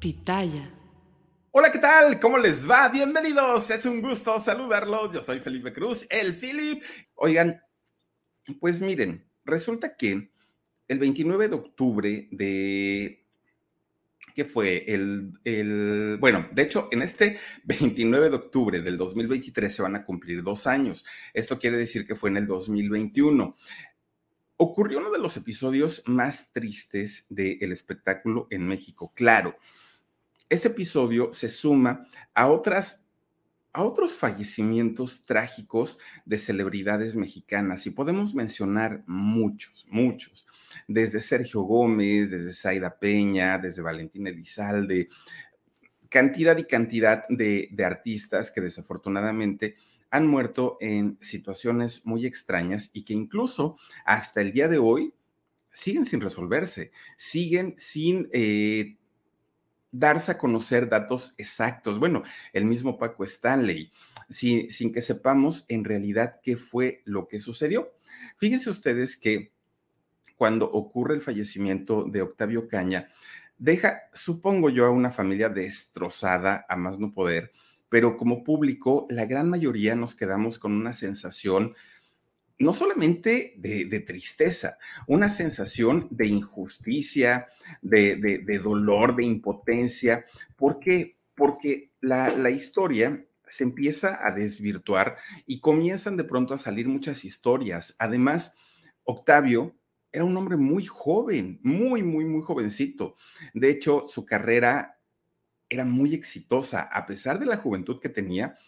Pitaya. Hola, ¿qué tal? ¿Cómo les va? Bienvenidos. Es un gusto saludarlos. Yo soy Felipe Cruz, el Philip. Oigan, pues miren, resulta que el 29 de octubre de ¿qué fue el, el, bueno, de hecho, en este 29 de octubre del 2023 se van a cumplir dos años. Esto quiere decir que fue en el 2021 ocurrió uno de los episodios más tristes del espectáculo en México. Claro, ese episodio se suma a otras a otros fallecimientos trágicos de celebridades mexicanas. Y podemos mencionar muchos, muchos, desde Sergio Gómez, desde Zaida Peña, desde Valentín Elizalde, cantidad y cantidad de, de artistas que desafortunadamente han muerto en situaciones muy extrañas y que incluso hasta el día de hoy siguen sin resolverse, siguen sin eh, darse a conocer datos exactos. Bueno, el mismo Paco Stanley, sin que sepamos en realidad qué fue lo que sucedió. Fíjense ustedes que cuando ocurre el fallecimiento de Octavio Caña, deja, supongo yo, a una familia destrozada, a más no poder, pero como público, la gran mayoría nos quedamos con una sensación no solamente de, tristeza, una sensación de injusticia, de, dolor, de impotencia. ¿Por qué? Porque la, la historia se empieza a desvirtuar y comienzan de pronto a salir muchas historias. Además, Octavio era un hombre muy joven, muy, muy, muy jovencito. De hecho, su carrera era muy exitosa, a pesar de la juventud que tenía,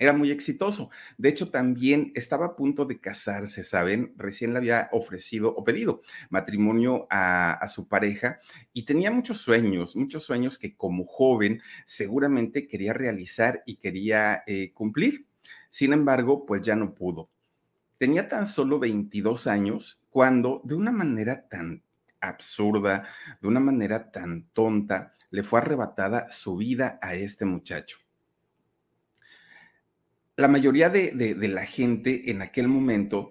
era muy exitoso. De hecho, también estaba a punto de casarse, ¿saben? Recién le había ofrecido o pedido matrimonio a, su pareja y tenía muchos sueños, muchos sueños que como joven seguramente quería realizar y quería eh, cumplir. Sin embargo, pues ya no pudo. Tenía tan solo 22 años cuando de una manera tan absurda, de una manera tan tonta, le fue arrebatada su vida a este muchacho. La mayoría de, la gente en aquel momento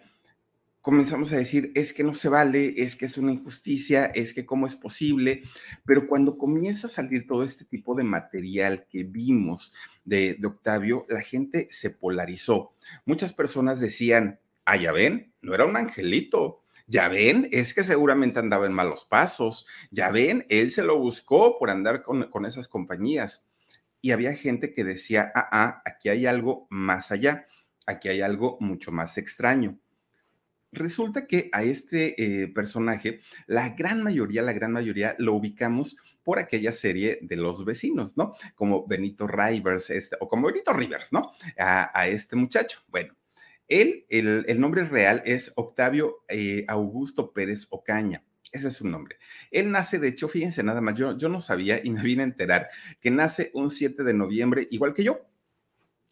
comenzamos a decir, es que no se vale, es que es una injusticia, es que cómo es posible, pero cuando comienza a salir todo este tipo de material que vimos de, de Octavio, la gente se polarizó. Muchas personas decían, ah, ya ven, no era un angelito, ya ven, es que seguramente andaba en malos pasos. Ya ven, él se lo buscó por andar con, esas compañías. Y había gente que decía, ah, ah, aquí hay algo más allá, aquí hay algo mucho más extraño. Resulta que a este eh, personaje, la gran mayoría, la gran mayoría lo ubicamos por aquella serie de los vecinos, ¿no? Como Benito Rivers, este, o como Benito Rivers, ¿no? a este muchacho. Bueno, él, el, nombre real es Octavio eh, Augusto Pérez Ocaña. Ese es su nombre. Él nace, de hecho, fíjense nada más, yo, no sabía y me vine a enterar que nace un 7 de noviembre, igual que yo,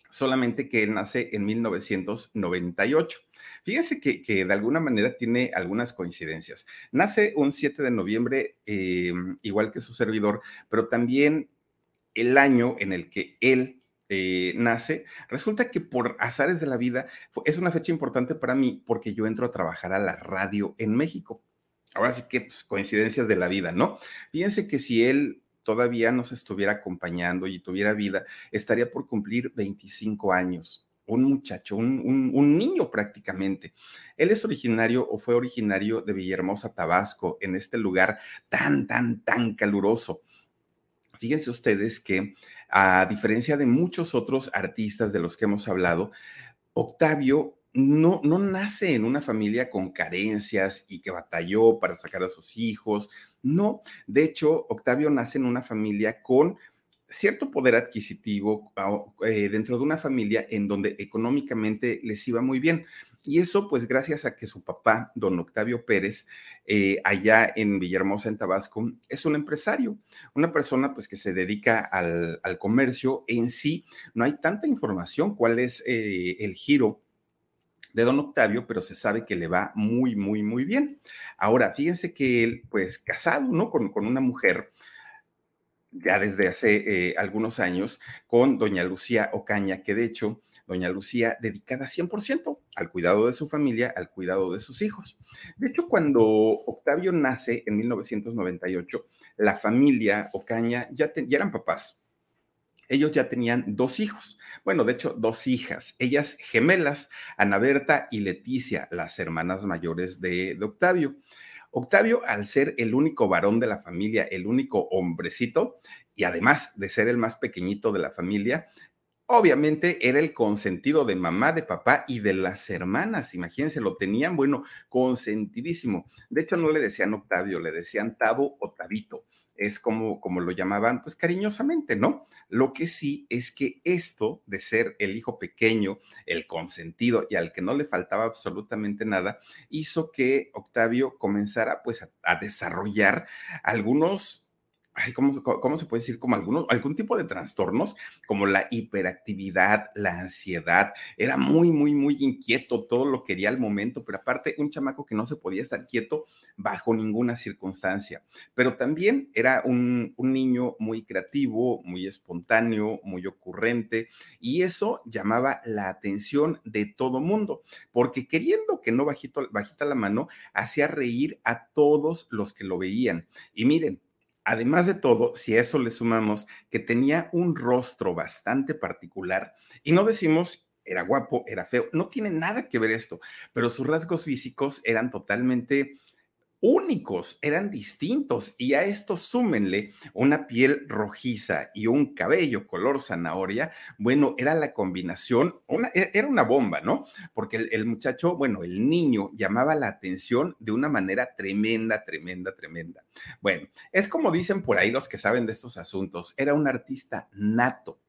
solamente que él nace en 1998. Fíjense que, que, de alguna manera tiene algunas coincidencias. Nace un 7 de noviembre, eh, igual que su servidor, pero también el año en el que él eh, nace, resulta que por azares de la vida es una fecha importante para mí porque yo entro a trabajar a la radio en México. Ahora sí que pues, coincidencias de la vida, ¿no? Fíjense que si él todavía nos estuviera acompañando y tuviera vida, estaría por cumplir 25 años. Un muchacho, un, un niño prácticamente. Él es originario o fue originario de Villahermosa, Tabasco, en este lugar tan, tan, tan caluroso. Fíjense ustedes que a diferencia de muchos otros artistas de los que hemos hablado, Octavio no, no nace en una familia con carencias y que batalló para sacar a sus hijos. No, de hecho, Octavio nace en una familia con cierto poder adquisitivo eh, dentro de una familia en donde económicamente les iba muy bien. Y eso, pues gracias a que su papá, don Octavio Pérez, eh, allá en Villahermosa, en Tabasco, es un empresario, una persona pues que se dedica al, comercio en sí. No hay tanta información cuál es eh, el giro de don Octavio, pero se sabe que le va muy, muy, muy bien. Ahora, fíjense que él, pues casado, ¿no? Con, con una mujer ya desde hace eh, algunos años con doña Lucía Ocaña, que de hecho doña Lucía dedicada 100% al cuidado de su familia, al cuidado de sus hijos. De hecho, cuando Octavio nace en 1998, la familia Ocaña ya, ya eran papás ellos ya tenían dos hijos, bueno, de hecho, dos hijas, ellas gemelas, Ana Berta y Leticia, las hermanas mayores de, Octavio. Octavio, al ser el único varón de la familia, el único hombrecito, y además de ser el más pequeñito de la familia, obviamente era el consentido de mamá, de papá y de las hermanas. Imagínense, lo tenían, bueno, consentidísimo. De hecho, no le decían Octavio, le decían Tavo o Tabito es como, como lo llamaban, pues cariñosamente, ¿no? Lo que sí es que esto de ser el hijo pequeño, el consentido y al que no le faltaba absolutamente nada, hizo que Octavio comenzara pues a, a desarrollar algunos ¿cómo, se puede decir? Como algunos, algún tipo de trastornos, como la hiperactividad, la ansiedad. Era muy, muy, muy inquieto, todo lo quería al momento, pero aparte un chamaco que no se podía estar quieto bajo ninguna circunstancia. Pero también era un, un niño muy creativo, muy espontáneo, muy ocurrente, y eso llamaba la atención de todo mundo, porque queriendo que no bajito, bajita la mano, hacía reír a todos los que lo veían. Y miren, Además de todo, si a eso le sumamos que tenía un rostro bastante particular, y no decimos era guapo, era feo, no tiene nada que ver esto, pero sus rasgos físicos eran totalmente únicos, eran distintos y a esto súmenle una piel rojiza y un cabello color zanahoria, bueno, era la combinación, e, era una bomba, ¿no? Porque el, el, muchacho, bueno, el niño llamaba la atención de una manera tremenda, tremenda, tremenda. Bueno, es como dicen por ahí los que saben de estos asuntos, era un artista nato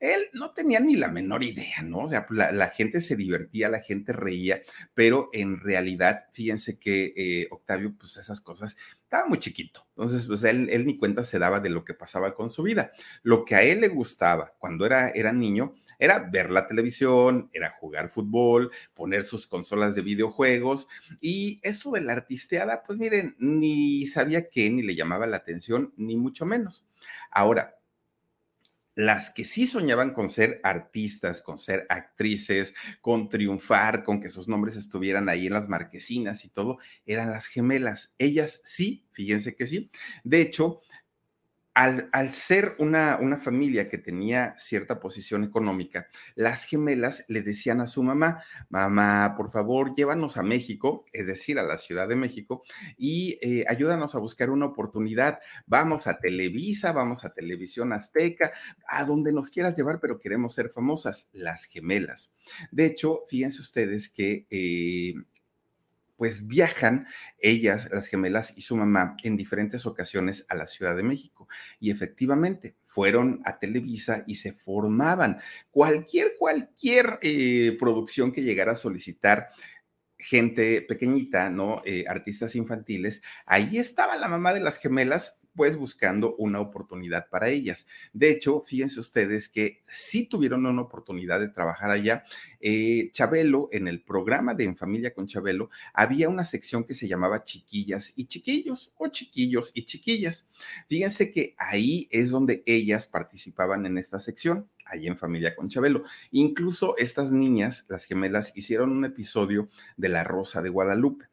él no tenía ni la menor idea, ¿no? O sea, la, gente se divertía, la gente reía, pero en realidad, fíjense que eh, Octavio, pues esas cosas, estaba muy chiquito. Entonces, pues él, él, ni cuenta se daba de lo que pasaba con su vida. Lo que a él le gustaba cuando era, era niño era ver la televisión, era jugar fútbol, poner sus consolas de videojuegos y eso de la artisteada, pues miren, ni sabía qué, ni le llamaba la atención, ni mucho menos. Ahora, las que sí soñaban con ser artistas, con ser actrices, con triunfar, con que sus nombres estuvieran ahí en las marquesinas y todo, eran las gemelas. Ellas sí, fíjense que sí. De hecho, al, ser una, una, familia que tenía cierta posición económica, las gemelas le decían a su mamá, mamá, por favor, llévanos a México, es decir, a la Ciudad de México, y eh, ayúdanos a buscar una oportunidad. Vamos a Televisa, vamos a Televisión Azteca, a donde nos quieras llevar, pero queremos ser famosas, las gemelas. De hecho, fíjense ustedes que... Eh, pues viajan ellas, las gemelas y su mamá, en diferentes ocasiones a la Ciudad de México. Y efectivamente, fueron a Televisa y se formaban. Cualquier, cualquier eh, producción que llegara a solicitar gente pequeñita, ¿no? Eh, artistas infantiles, ahí estaba la mamá de las gemelas pues buscando una oportunidad para ellas. De hecho, fíjense ustedes que sí tuvieron una oportunidad de trabajar allá. Eh, Chabelo, en el programa de En Familia con Chabelo, había una sección que se llamaba Chiquillas y Chiquillos o Chiquillos y Chiquillas. Fíjense que ahí es donde ellas participaban en esta sección ahí en Familia con Chabelo. Incluso estas niñas, las gemelas, hicieron un episodio de La Rosa de Guadalupe.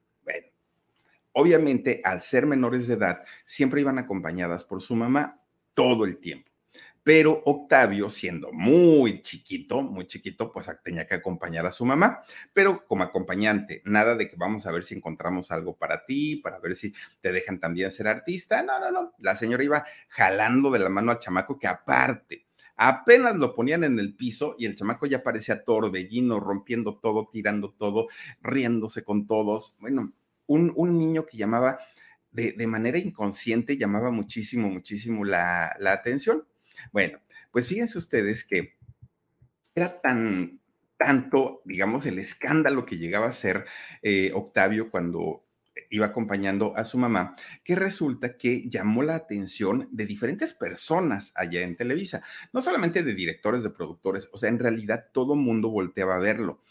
Obviamente, al ser menores de edad, siempre iban acompañadas por su mamá todo el tiempo. Pero Octavio, siendo muy chiquito, muy chiquito, pues tenía que acompañar a su mamá, pero como acompañante, nada de que vamos a ver si encontramos algo para ti, para ver si te dejan también ser artista. No, no, no. La señora iba jalando de la mano al chamaco que aparte, apenas lo ponían en el piso y el chamaco ya parecía torbellino, rompiendo todo, tirando todo, riéndose con todos. Bueno, un, niño que llamaba de, manera inconsciente, llamaba muchísimo, muchísimo la, atención. Bueno, pues fíjense ustedes que era tan, tanto, digamos, el escándalo que llegaba a ser eh, Octavio cuando iba acompañando a su mamá, que resulta que llamó la atención de diferentes personas allá en Televisa, no solamente de directores, de productores, o sea, en realidad todo mundo volteaba a verlo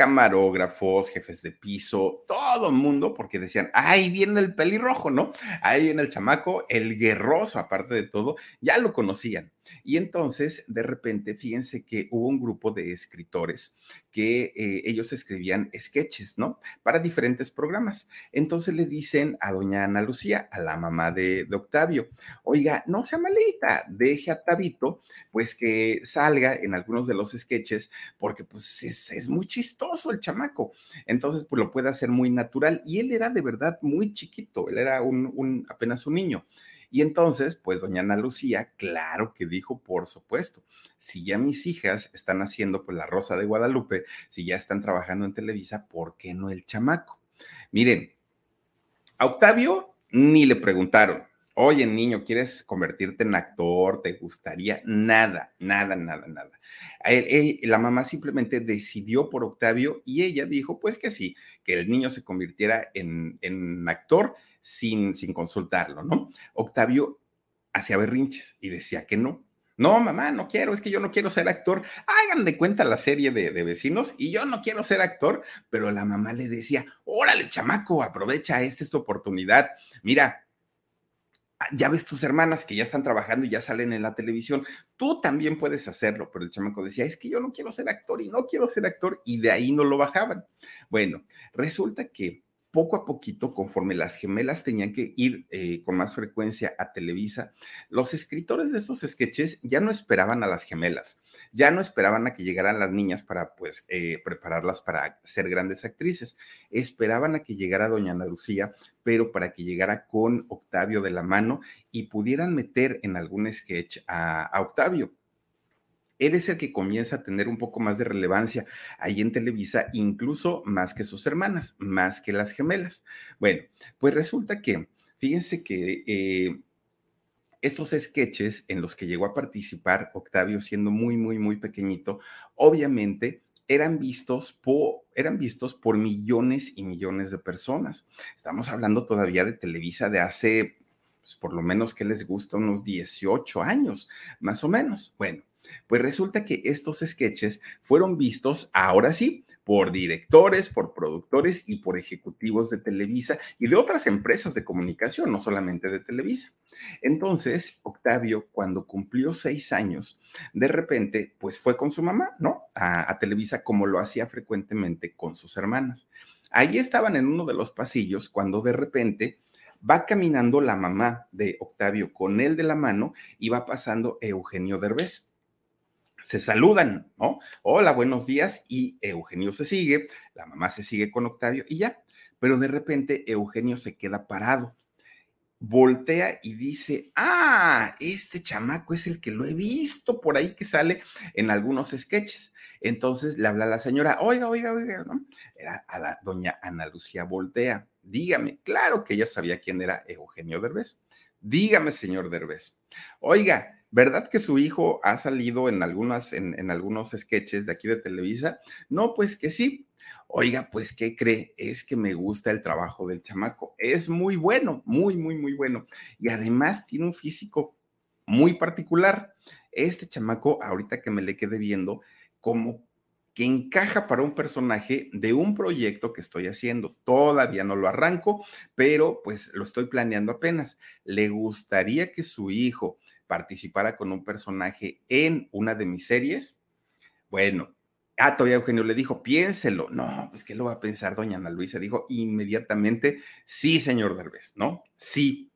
camarógrafos, jefes de piso, todo el mundo, porque decían, ahí viene el pelirrojo, ¿no? Ahí viene el chamaco, el guerroso, aparte de todo, ya lo conocían. Y entonces, de repente, fíjense que hubo un grupo de escritores que eh, ellos escribían sketches, ¿no? Para diferentes programas. Entonces le dicen a doña Ana Lucía, a la mamá de, Octavio, oiga, no sea malita, deje a Tabito, pues que salga en algunos de los sketches, porque pues es, muy chistoso el chamaco. Entonces, pues lo puede hacer muy natural. Y él era de verdad muy chiquito, él era un apenas un niño. Y entonces, pues doña Ana Lucía, claro que dijo, por supuesto, si ya mis hijas están haciendo pues la Rosa de Guadalupe, si ya están trabajando en Televisa, ¿por qué no el chamaco? Miren, a Octavio ni le preguntaron, oye niño, ¿quieres convertirte en actor? ¿Te gustaría? Nada, nada, nada, nada. la mamá simplemente decidió por Octavio y ella dijo, pues que sí, que el niño se convirtiera en, en actor sin, sin consultarlo, ¿no? Octavio hacía berrinches y decía que no. No, mamá, no quiero, es que yo no quiero ser actor. Hagan de cuenta la serie de, de, vecinos y yo no quiero ser actor, pero la mamá le decía, órale, chamaco, aprovecha esta, esta oportunidad. Mira, ya ves tus hermanas que ya están trabajando y ya salen en la televisión, tú también puedes hacerlo, pero el chamaco decía, es que yo no quiero ser actor y no quiero ser actor y de ahí no lo bajaban. Bueno, resulta que poco a poquito, conforme las gemelas tenían que ir eh, con más frecuencia a Televisa, los escritores de estos sketches ya no esperaban a las gemelas, ya no esperaban a que llegaran las niñas para, pues, eh, prepararlas para ser grandes actrices, esperaban a que llegara doña Ana Lucía, pero para que llegara con Octavio de la mano y pudieran meter en algún sketch a Octavio él es el que comienza a tener un poco más de relevancia ahí en Televisa, incluso más que sus hermanas, más que las gemelas. Bueno, pues resulta que, fíjense que eh, estos sketches en los que llegó a participar Octavio siendo muy, muy, muy pequeñito, obviamente eran vistos, por, eran vistos por millones y millones de personas. Estamos hablando todavía de Televisa de hace, pues, por lo menos que les gusta, unos 18 años, más o menos. Bueno, pues resulta que estos sketches fueron vistos, ahora sí, por directores, por productores y por ejecutivos de Televisa y de otras empresas de comunicación, no solamente de Televisa. Entonces, Octavio, cuando cumplió seis años, de repente, pues fue con su mamá, ¿no? A, a Televisa como lo hacía frecuentemente con sus hermanas. Ahí estaban en uno de los pasillos cuando de repente va caminando la mamá de Octavio con él de la mano y va pasando Eugenio Derbez se saludan, ¿no? Hola, buenos días. Y Eugenio se sigue, la mamá se sigue con Octavio y ya. Pero de repente Eugenio se queda parado, voltea y dice, ah, este chamaco es el que lo he visto por ahí que sale en algunos sketches. Entonces le habla a la señora, oiga, oiga, oiga, ¿no? Era a la doña Ana Lucía Voltea. Dígame, claro que ella sabía quién era Eugenio Derbez. Dígame, señor Derbez. Oiga, ¿Verdad que su hijo ha salido en, algunas, en, algunos sketches de aquí de Televisa? No, pues que sí. Oiga, pues, ¿qué cree? Es que me gusta el trabajo del chamaco. Es muy bueno, muy, muy, muy bueno. Y además tiene un físico muy particular. Este chamaco, ahorita que me le quede viendo, como que encaja para un personaje de un proyecto que estoy haciendo. Todavía no lo arranco, pero pues lo estoy planeando apenas. Le gustaría que su hijo participara con un personaje en una de mis series, bueno, ah, todavía Eugenio le dijo, piénselo. No, pues ¿qué lo va a pensar doña Ana Luisa? Dijo inmediatamente, sí, señor Derbez, ¿no? Sí,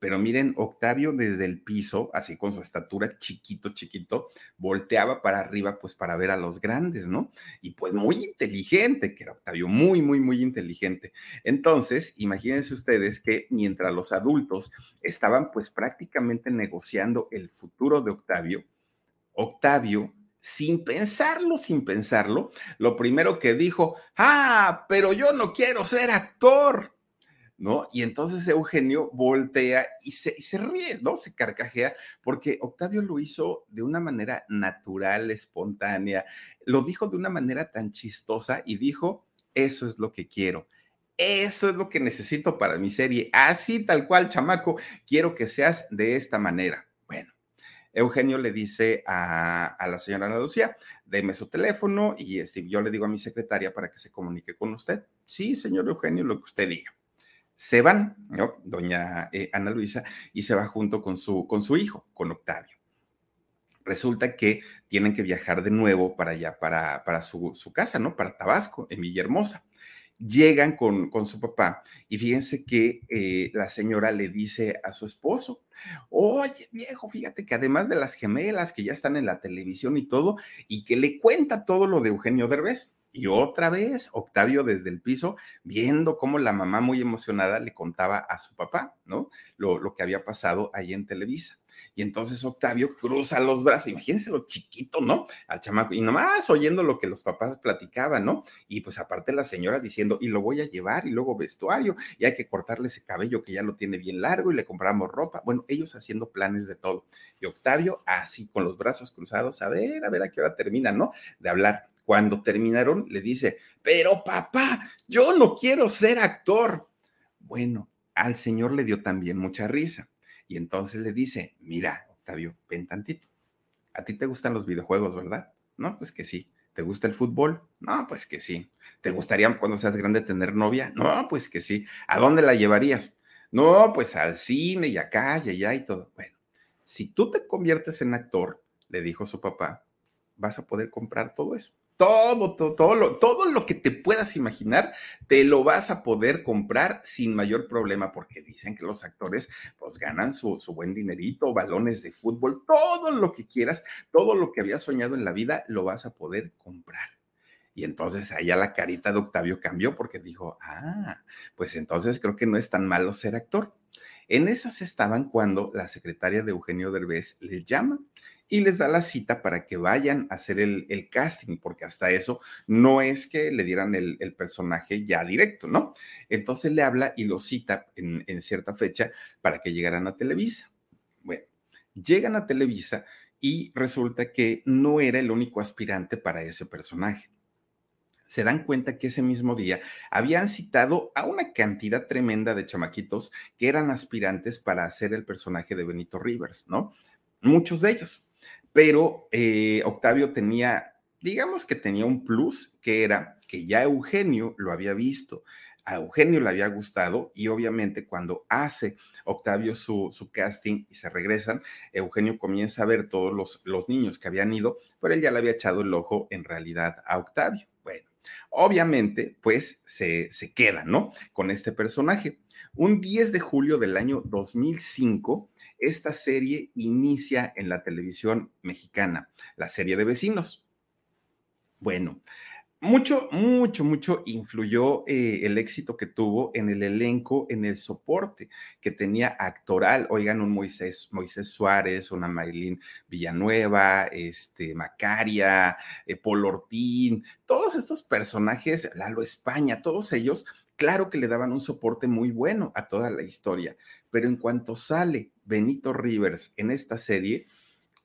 pero miren, Octavio desde el piso, así con su estatura chiquito, chiquito, volteaba para arriba pues para ver a los grandes, ¿no? Y pues muy inteligente, que era Octavio, muy, muy, muy inteligente. Entonces, imagínense ustedes que mientras los adultos estaban pues prácticamente negociando el futuro de Octavio, Octavio sin pensarlo, sin pensarlo, lo primero que dijo, ah, pero yo no quiero ser actor. ¿No? Y entonces Eugenio voltea y se, ríe, ¿no? Se carcajea, porque Octavio lo hizo de una manera natural, espontánea, lo dijo de una manera tan chistosa y dijo, eso es lo que quiero. Eso es lo que necesito para mi serie. Así tal cual, chamaco, quiero que seas de esta manera. Bueno, Eugenio le dice a, la señora Ana Lucía, deme su teléfono y este, yo le digo a mi secretaria para que se comunique con usted. Sí, señor Eugenio, lo que usted diga se van, ¿no? Doña eh, Ana Luisa, y se va junto con su, con su hijo, con Octavio. resulta que tienen que viajar de nuevo para allá, para, para su, su, casa, ¿no? Para Tabasco, en Villahermosa. Llegan con, con su papá y fíjense que eh, la señora le dice a su esposo, oye viejo, fíjate que además de las gemelas que ya están en la televisión y todo, y que le cuenta todo lo de Eugenio Derbez. Y otra vez, Octavio desde el piso, viendo cómo la mamá muy emocionada le contaba a su papá, ¿no? Lo, lo que había pasado ahí en Televisa. Y entonces Octavio cruza los brazos, imagínense lo chiquito, ¿no? Al chamaco, y nomás oyendo lo que los papás platicaban, ¿no? Y pues aparte la señora diciendo, y lo voy a llevar, y luego vestuario, y hay que cortarle ese cabello que ya lo tiene bien largo, y le compramos ropa. Bueno, ellos haciendo planes de todo. Y Octavio así, con los brazos cruzados, a ver, a ver a qué hora terminan, ¿no? De hablar. Cuando terminaron, le dice, pero papá, yo no quiero ser actor. Bueno, al señor le dio también mucha risa y entonces le dice, mira, Octavio, ven tantito. A ti te gustan los videojuegos, ¿verdad? No, pues que sí. ¿Te gusta el fútbol? No, pues que sí. ¿Te gustaría cuando seas grande tener novia? No, pues que sí. ¿A dónde la llevarías? No, pues al cine y acá y allá y todo. Bueno, si tú te conviertes en actor, le dijo su papá, vas a poder comprar todo eso todo, todo, todo lo, todo lo que te puedas imaginar, te lo vas a poder comprar sin mayor problema, porque dicen que los actores pues ganan su, su buen dinerito, balones de fútbol, todo lo que quieras, todo lo que habías soñado en la vida, lo vas a poder comprar. Y entonces allá la carita de Octavio cambió porque dijo, ah, pues entonces creo que no es tan malo ser actor. En esas estaban cuando la secretaria de Eugenio Derbez le llama y les da la cita para que vayan a hacer el, casting, porque hasta eso no es que le dieran el, personaje ya directo, ¿no? Entonces le habla y lo cita en, en cierta fecha para que llegaran a Televisa. Bueno, llegan a Televisa y resulta que no era el único aspirante para ese personaje se dan cuenta que ese mismo día habían citado a una cantidad tremenda de chamaquitos que eran aspirantes para hacer el personaje de Benito Rivers, ¿no? Muchos de ellos pero eh, Octavio tenía, digamos que tenía un plus, que era que ya Eugenio lo había visto, a Eugenio le había gustado y obviamente cuando hace Octavio su, casting y se regresan, Eugenio comienza a ver todos los, los niños que habían ido, pero él ya le había echado el ojo en realidad a Octavio. Bueno, obviamente pues se, se queda, ¿no? Con este personaje. Un 10 de julio del año 2005, esta serie inicia en la televisión mexicana, la serie de vecinos. Bueno, mucho, mucho, mucho influyó eh, el éxito que tuvo en el elenco, en el soporte que tenía actoral. Oigan, un Moisés, Moisés Suárez, una Marilyn Villanueva, este, Macaria, eh, Paul Ortín, todos estos personajes, Lalo España, todos ellos claro que le daban un soporte muy bueno a toda la historia, pero en cuanto sale Benito Rivers en esta serie,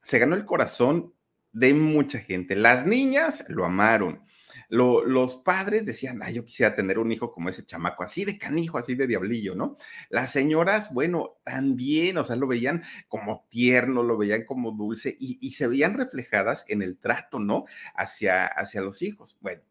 se ganó el corazón de mucha gente. Las niñas lo amaron. los padres decían, ay, yo quisiera tener un hijo como ese chamaco, así de canijo, así de diablillo, ¿no? Las señoras, bueno, también, o sea, lo veían como tierno, lo veían como dulce y, y se veían reflejadas en el trato, ¿no? Hacia, hacia los hijos. Bueno,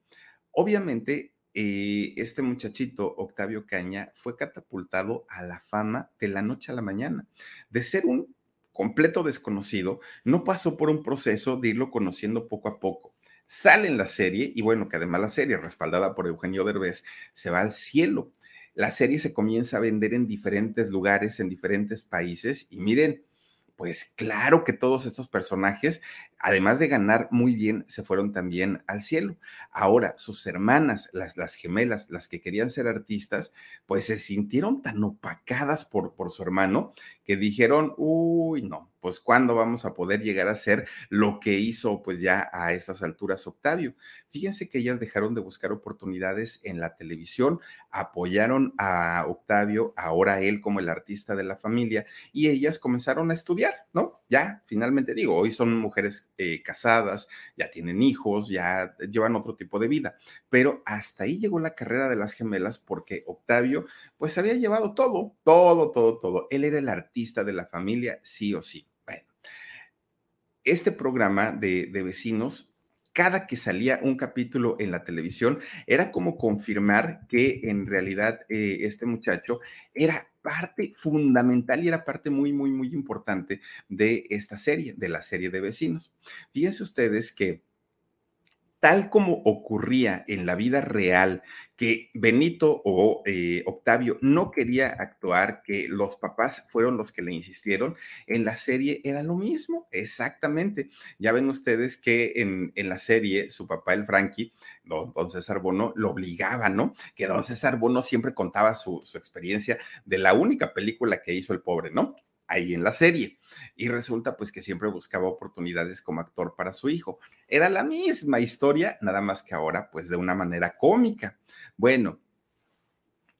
obviamente este muchachito, Octavio Caña, fue catapultado a la fama de la noche a la mañana. De ser un completo desconocido, no pasó por un proceso de irlo conociendo poco a poco. Sale en la serie, y bueno, que además la serie, respaldada por Eugenio Derbez, se va al cielo. La serie se comienza a vender en diferentes lugares, en diferentes países, y miren, pues claro que todos estos personajes, además de ganar muy bien, se fueron también al cielo. Ahora, sus hermanas, las, las gemelas, las que querían ser artistas, pues se sintieron tan opacadas por, por su hermano que dijeron, uy, no, pues cuándo vamos a poder llegar a ser lo que hizo pues ya a estas alturas Octavio. Fíjense que ellas dejaron de buscar oportunidades en la televisión, apoyaron a Octavio, ahora él como el artista de la familia, y ellas comenzaron a estudiar, ¿no? Ya, finalmente digo, hoy son mujeres eh, casadas, ya tienen hijos, ya llevan otro tipo de vida, pero hasta ahí llegó la carrera de las gemelas porque Octavio pues había llevado todo, todo, todo, todo. Él era el artista de la familia, sí o sí este programa de, vecinos cada que salía un capítulo en la televisión, era como confirmar que en realidad eh, este muchacho era parte fundamental y era parte muy, muy, muy importante de esta serie, de la serie de vecinos. Fíjense ustedes que tal como ocurría en la vida real, que Benito o eh, Octavio no quería actuar, que los papás fueron los que le insistieron, en la serie era lo mismo, exactamente. Ya ven ustedes que en, la serie su papá, el Frankie, don, César Bono, lo obligaba, ¿no? Que don César Bono siempre contaba su, su experiencia de la única película que hizo el pobre, ¿no? Ahí en la serie. Y resulta pues que siempre buscaba oportunidades como actor para su hijo. Era la misma historia, nada más que ahora pues de una manera cómica. Bueno,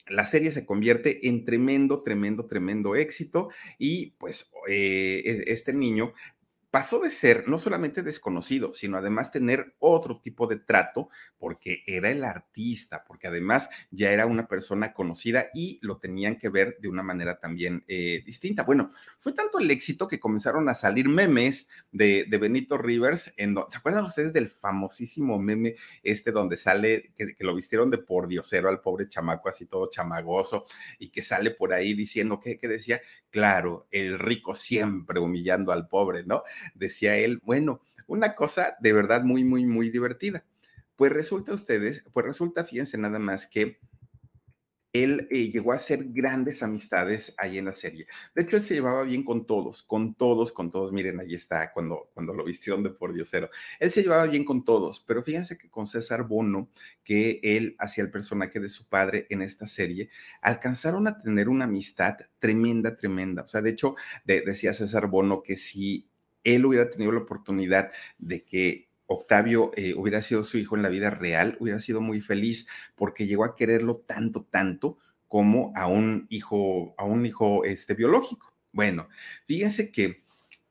la serie se convierte en tremendo, tremendo, tremendo éxito y pues eh, e-, este niño pasó de ser no solamente desconocido, sino además tener otro tipo de trato porque era el artista, porque además ya era una persona conocida y lo tenían que ver de una manera también eh, distinta. Bueno, fue tanto el éxito que comenzaron a salir memes de, Benito Rivers. En ¿Se acuerdan ustedes del famosísimo meme este donde sale, que, lo vistieron de por diosero al pobre chamaco así todo chamagoso y que sale por ahí diciendo que, que decía, claro, el rico siempre humillando al pobre, ¿no? decía él, bueno, una cosa de verdad muy, muy, muy divertida. Pues resulta ustedes, pues resulta, fíjense nada más que él eh, llegó a hacer grandes amistades ahí en la serie. De hecho, él se llevaba bien con todos, con todos, con todos. Miren, ahí está cuando, cuando lo vistieron de por diosero. Él se llevaba bien con todos, pero fíjense que con César Bono, que él hacía el personaje de su padre en esta serie, alcanzaron a tener una amistad tremenda, tremenda. O sea, de hecho, decía César Bono que si él hubiera tenido la oportunidad de que Octavio eh, hubiera sido su hijo en la vida real, hubiera sido muy feliz porque llegó a quererlo tanto, tanto como a un hijo, a un hijo este, biológico. Bueno, fíjense que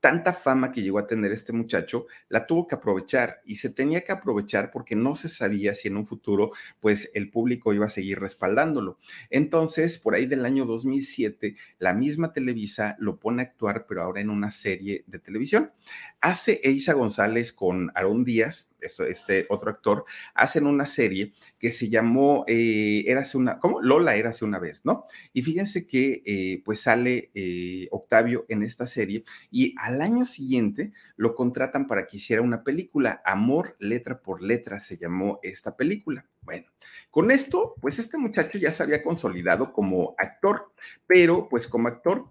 tanta fama que llegó a tener este muchacho, la tuvo que aprovechar y se tenía que aprovechar porque no se sabía si en un futuro pues el público iba a seguir respaldándolo. Entonces, por ahí del año 2007, la misma Televisa lo pone a actuar, pero ahora en una serie de televisión. Hace Eisa González con Aarón Díaz, este otro actor, hacen una serie que se llamó eh, Érase una. Lola Érase una vez, ¿no? Y fíjense que eh, pues sale eh, Octavio en esta serie y al año siguiente lo contratan para que hiciera una película, Amor letra por letra se llamó esta película. Bueno, con esto, pues este muchacho ya se había consolidado como actor, pero pues como actor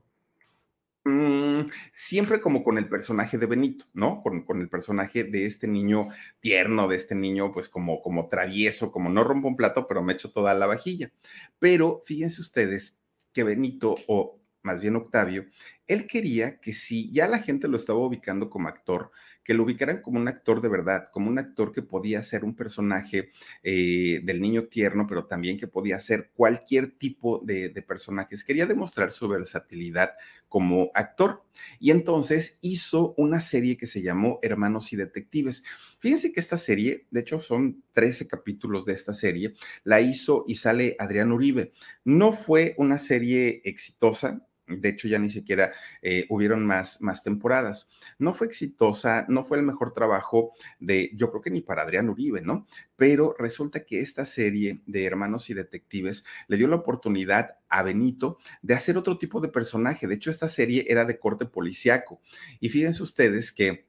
Mm, siempre como con el personaje de Benito, ¿no? Con, con, el personaje de este niño tierno, de este niño pues como, como travieso, como no rompo un plato, pero me echo toda la vajilla. Pero fíjense ustedes que Benito, o más bien Octavio, él quería que si ya la gente lo estaba ubicando como actor, que lo ubicaran como un actor de verdad, como un actor que podía ser un personaje eh, del niño tierno, pero también que podía ser cualquier tipo de, de personajes. Quería demostrar su versatilidad como actor. Y entonces hizo una serie que se llamó Hermanos y Detectives. Fíjense que esta serie, de hecho son 13 capítulos de esta serie, la hizo y sale Adrián Uribe. No fue una serie exitosa, de hecho, ya ni siquiera eh, hubieron más, más temporadas. No fue exitosa, no fue el mejor trabajo de, yo creo que ni para Adrián Uribe, ¿no? Pero resulta que esta serie de hermanos y detectives le dio la oportunidad a Benito de hacer otro tipo de personaje. De hecho, esta serie era de corte policiaco. Y fíjense ustedes que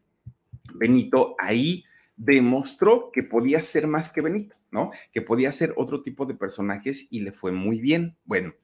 Benito ahí demostró que podía ser más que Benito, ¿no? Que podía ser otro tipo de personajes y le fue muy bien. Bueno,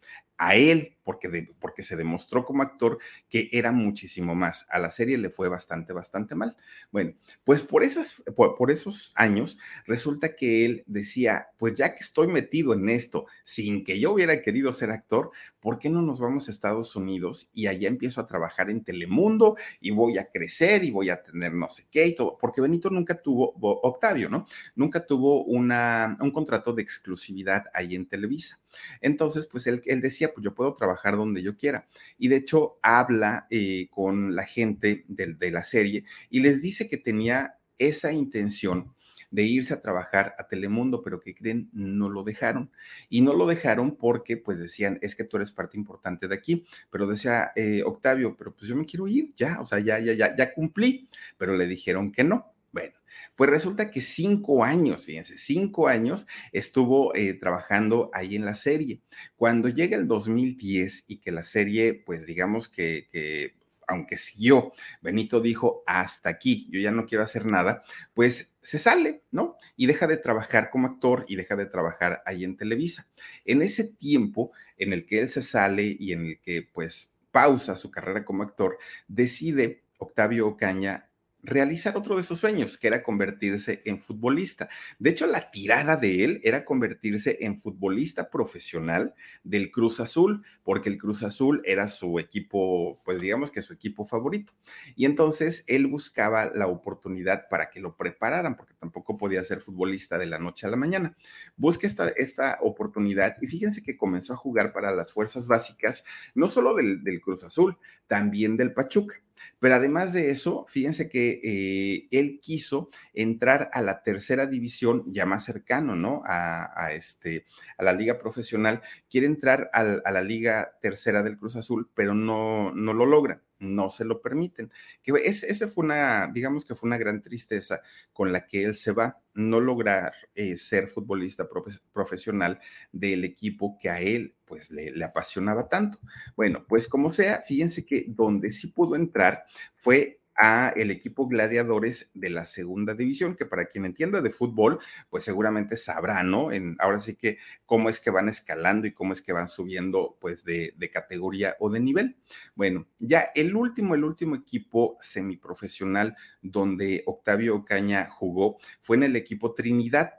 a él, porque, porque se demostró como actor que era muchísimo más. A la serie le fue bastante, bastante mal. Bueno, pues por, esas, por, esos años resulta que él decía, pues ya que estoy metido en esto, sin que yo hubiera querido ser actor, ¿por qué no nos vamos a Estados Unidos y allá empiezo a trabajar en Telemundo y voy a crecer y voy a tener no sé qué y todo? Porque Benito nunca tuvo, Octavio, ¿no? Nunca tuvo una, un contrato de exclusividad ahí en Televisa. Entonces, pues él, decía, pues yo puedo trabajar donde yo quiera. Y de hecho habla eh, con la gente de, de la serie y les dice que tenía esa intención de irse a trabajar a Telemundo, pero que creen, no lo dejaron. Y no lo dejaron porque pues decían, es que tú eres parte importante de aquí, pero decía eh, Octavio, pero pues yo me quiero ir ya, o sea, ya, ya, ya, ya cumplí, pero le dijeron que no. Bueno, Pues resulta que cinco años, fíjense, cinco años estuvo eh, trabajando ahí en la serie. Cuando llega el 2010 y que la serie, pues digamos que, que aunque siguió, Benito dijo, hasta aquí, yo ya no quiero hacer nada, pues se sale, ¿no? Y deja de trabajar como actor y deja de trabajar ahí en Televisa. En ese tiempo en el que él se sale y en el que pues pausa su carrera como actor, decide Octavio Ocaña realizar otro de sus sueños, que era convertirse en futbolista. De hecho, la tirada de él era convertirse en futbolista profesional del Cruz Azul, porque el Cruz Azul era su equipo, pues digamos que su equipo favorito. Y entonces él buscaba la oportunidad para que lo prepararan, porque tampoco podía ser futbolista de la noche a la mañana. Busca esta, esta oportunidad y fíjense que comenzó a jugar para las fuerzas básicas, no solo del, del Cruz Azul, también del Pachuca. Pero además de eso, fíjense que eh, él quiso entrar a la tercera división ya más cercano, ¿no? A, este, a la liga profesional. Quiere entrar a, a, la liga tercera del Cruz Azul, pero no, no lo logra no se lo permiten. Que ese, fue una, digamos que fue una gran tristeza con la que él se va, no lograr eh, ser futbolista profesional del equipo que a él pues le, le, apasionaba tanto. Bueno, pues como sea, fíjense que donde sí pudo entrar fue a el equipo Gladiadores de la segunda división, que para quien entienda de fútbol, pues seguramente sabrá, ¿no? En, ahora sí que cómo es que van escalando y cómo es que van subiendo, pues, de, de categoría o de nivel. Bueno, ya el último, el último equipo semiprofesional donde Octavio Ocaña jugó fue en el equipo Trinidad.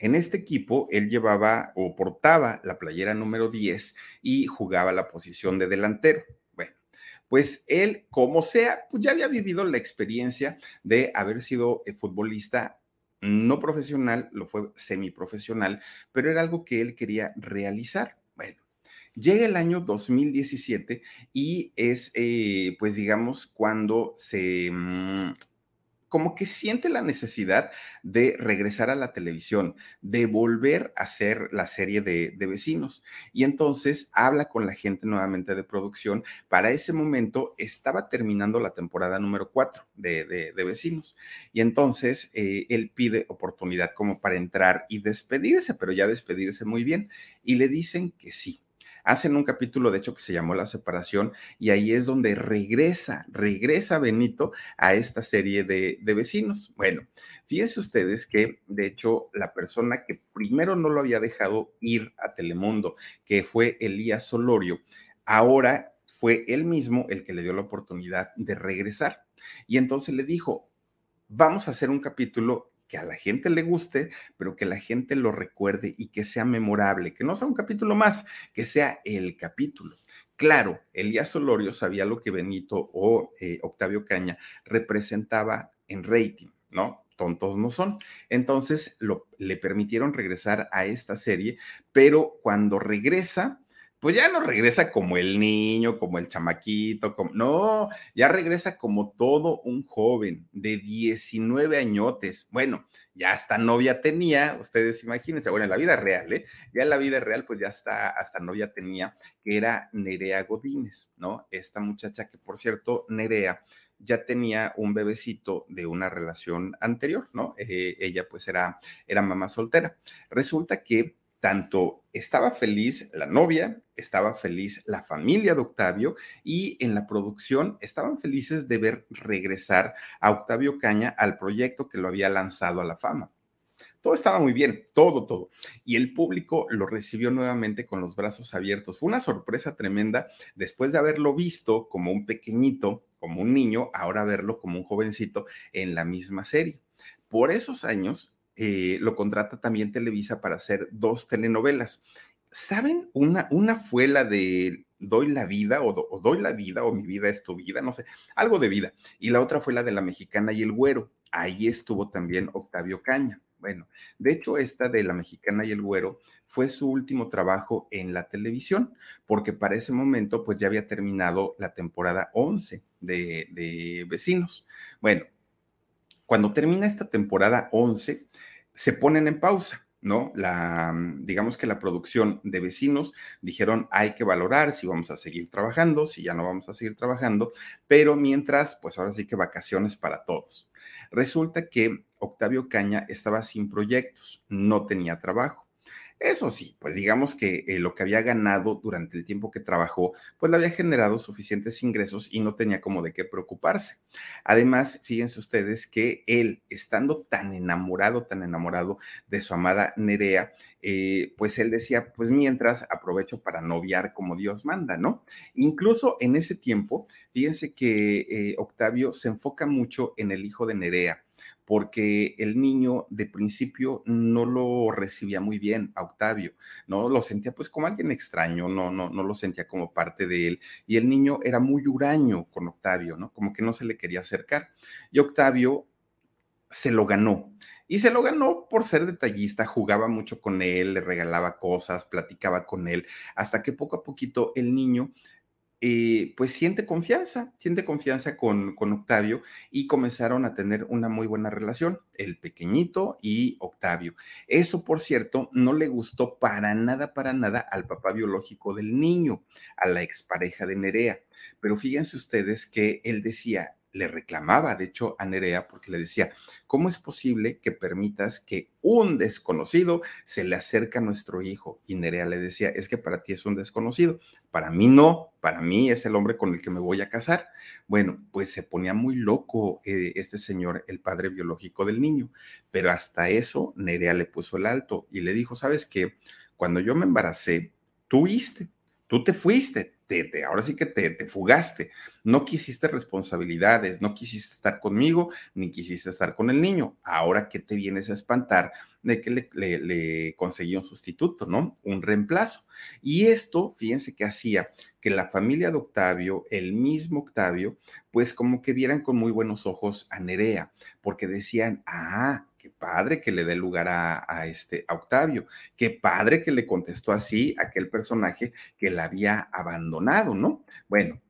En este equipo, él llevaba o portaba la playera número 10 y jugaba la posición de delantero pues él, como sea, pues ya había vivido la experiencia de haber sido eh, futbolista no profesional, lo fue semiprofesional, pero era algo que él quería realizar. Bueno, llega el año 2017 y es, eh, pues digamos, cuando se mm, como que siente la necesidad de regresar a la televisión, de volver a hacer la serie de, vecinos. Y entonces habla con la gente nuevamente de producción. Para ese momento estaba terminando la temporada número 4 de, vecinos. Y entonces eh, él pide oportunidad como para entrar y despedirse, pero ya despedirse muy bien. Y le dicen que sí hacen un capítulo, de hecho, que se llamó La separación, y ahí es donde regresa, regresa Benito a esta serie de, vecinos. Bueno, fíjense ustedes que, de hecho, la persona que primero no lo había dejado ir a Telemundo, que fue Elías Solorio, ahora fue él mismo el que le dio la oportunidad de regresar. Y entonces le dijo, vamos a hacer un capítulo que a la gente le guste, pero que la gente lo recuerde y que sea memorable, que no sea un capítulo más, que sea el capítulo. Claro, Elías Solorio sabía lo que Benito o eh, Octavio Caña representaba en rating, ¿no? Tontos no son. Entonces lo, le permitieron regresar a esta serie, pero cuando regresa, pues ya no regresa como el niño, como el chamaquito, como, no, ya regresa como todo un joven de 19 añotes. Bueno, ya hasta novia tenía, ustedes imagínense, bueno, en la vida real, ¿eh? Ya en la vida real, pues ya hasta, hasta novia tenía, que era Nerea Godínez, ¿no? Esta muchacha que, por cierto, Nerea ya tenía un bebecito de una relación anterior, ¿no? Eh, ella pues era, era mamá soltera. Resulta que tanto estaba feliz la novia, estaba feliz la familia de Octavio y en la producción estaban felices de ver regresar a Octavio Caña al proyecto que lo había lanzado a la fama. Todo estaba muy bien, todo, todo. Y el público lo recibió nuevamente con los brazos abiertos. Fue una sorpresa tremenda después de haberlo visto como un pequeñito, como un niño, ahora verlo como un jovencito en la misma serie. Por esos años, eh, lo contrata también Televisa para hacer dos telenovelas. ¿Saben? Una, una fue la de Doy la vida o, Doy la vida o Mi vida es tu vida, no sé, algo de vida. Y la otra fue la de La Mexicana y el Güero. Ahí estuvo también Octavio Caña. Bueno, de hecho, esta de La Mexicana y el Güero fue su último trabajo en la televisión, porque para ese momento pues ya había terminado la temporada 11 de, de Vecinos. Bueno, cuando termina esta temporada 11, se ponen en pausa, ¿no? La, mm, digamos que la producción de vecinos dijeron hay que valorar si vamos a seguir trabajando, si ya no vamos a seguir trabajando, pero mientras, pues ahora sí que vacaciones para todos. Resulta que Octavio Caña estaba sin proyectos, no tenía trabajo. Eso sí, pues digamos que eh, lo que había ganado durante el tiempo que trabajó, pues le había generado suficientes ingresos y no tenía como de qué preocuparse. Además, fíjense ustedes que él, estando tan enamorado, tan enamorado de su amada Nerea, eh, pues él decía, pues mientras aprovecho para noviar como Dios manda, ¿no? Incluso en ese tiempo, fíjense que eh, Octavio se enfoca mucho en el hijo de Nerea porque el niño de principio no lo recibía muy bien a Octavio, ¿no? Lo sentía pues como alguien extraño, no, no, no lo sentía como parte de él. Y el niño era muy huraño con Octavio, ¿no? Como que no se le quería acercar. Y Octavio se lo ganó. Y se lo ganó por ser detallista, jugaba mucho con él, le regalaba cosas, platicaba con él, hasta que poco a poquito el niño pues siente confianza, siente confianza con, con Octavio y comenzaron a tener una muy buena relación, el pequeñito y Octavio. Eso, por cierto, no le gustó para nada, para nada al papá biológico del niño, a la expareja de Nerea. Pero fíjense ustedes que él decía, le reclamaba, de hecho, a Nerea, porque le decía, ¿cómo es posible que permitas que un desconocido se le acerque a nuestro hijo? Y Nerea le decía, es que para ti es un desconocido, para mí no, para mí es el hombre con el que me voy a casar. Bueno, pues se ponía muy loco eh, este señor, el padre biológico del niño, pero hasta eso Nerea le puso el alto y le dijo, ¿sabes qué? Cuando yo me embaracé, tú viste, tú te fuiste, te, ahora sí que te, fugaste, no quisiste responsabilidades, no quisiste estar conmigo, ni quisiste estar con el niño. Ahora que te vienes a espantar de que le, le, conseguí un sustituto, ¿no? Un reemplazo. Y esto, fíjense que hacía que la familia de Octavio, el mismo Octavio, pues como que vieran con muy buenos ojos a Nerea, porque decían, ah, qué padre que le dé lugar a, este Octavio, qué padre que le contestó así aquel personaje que la había abandonado, ¿no? Bueno,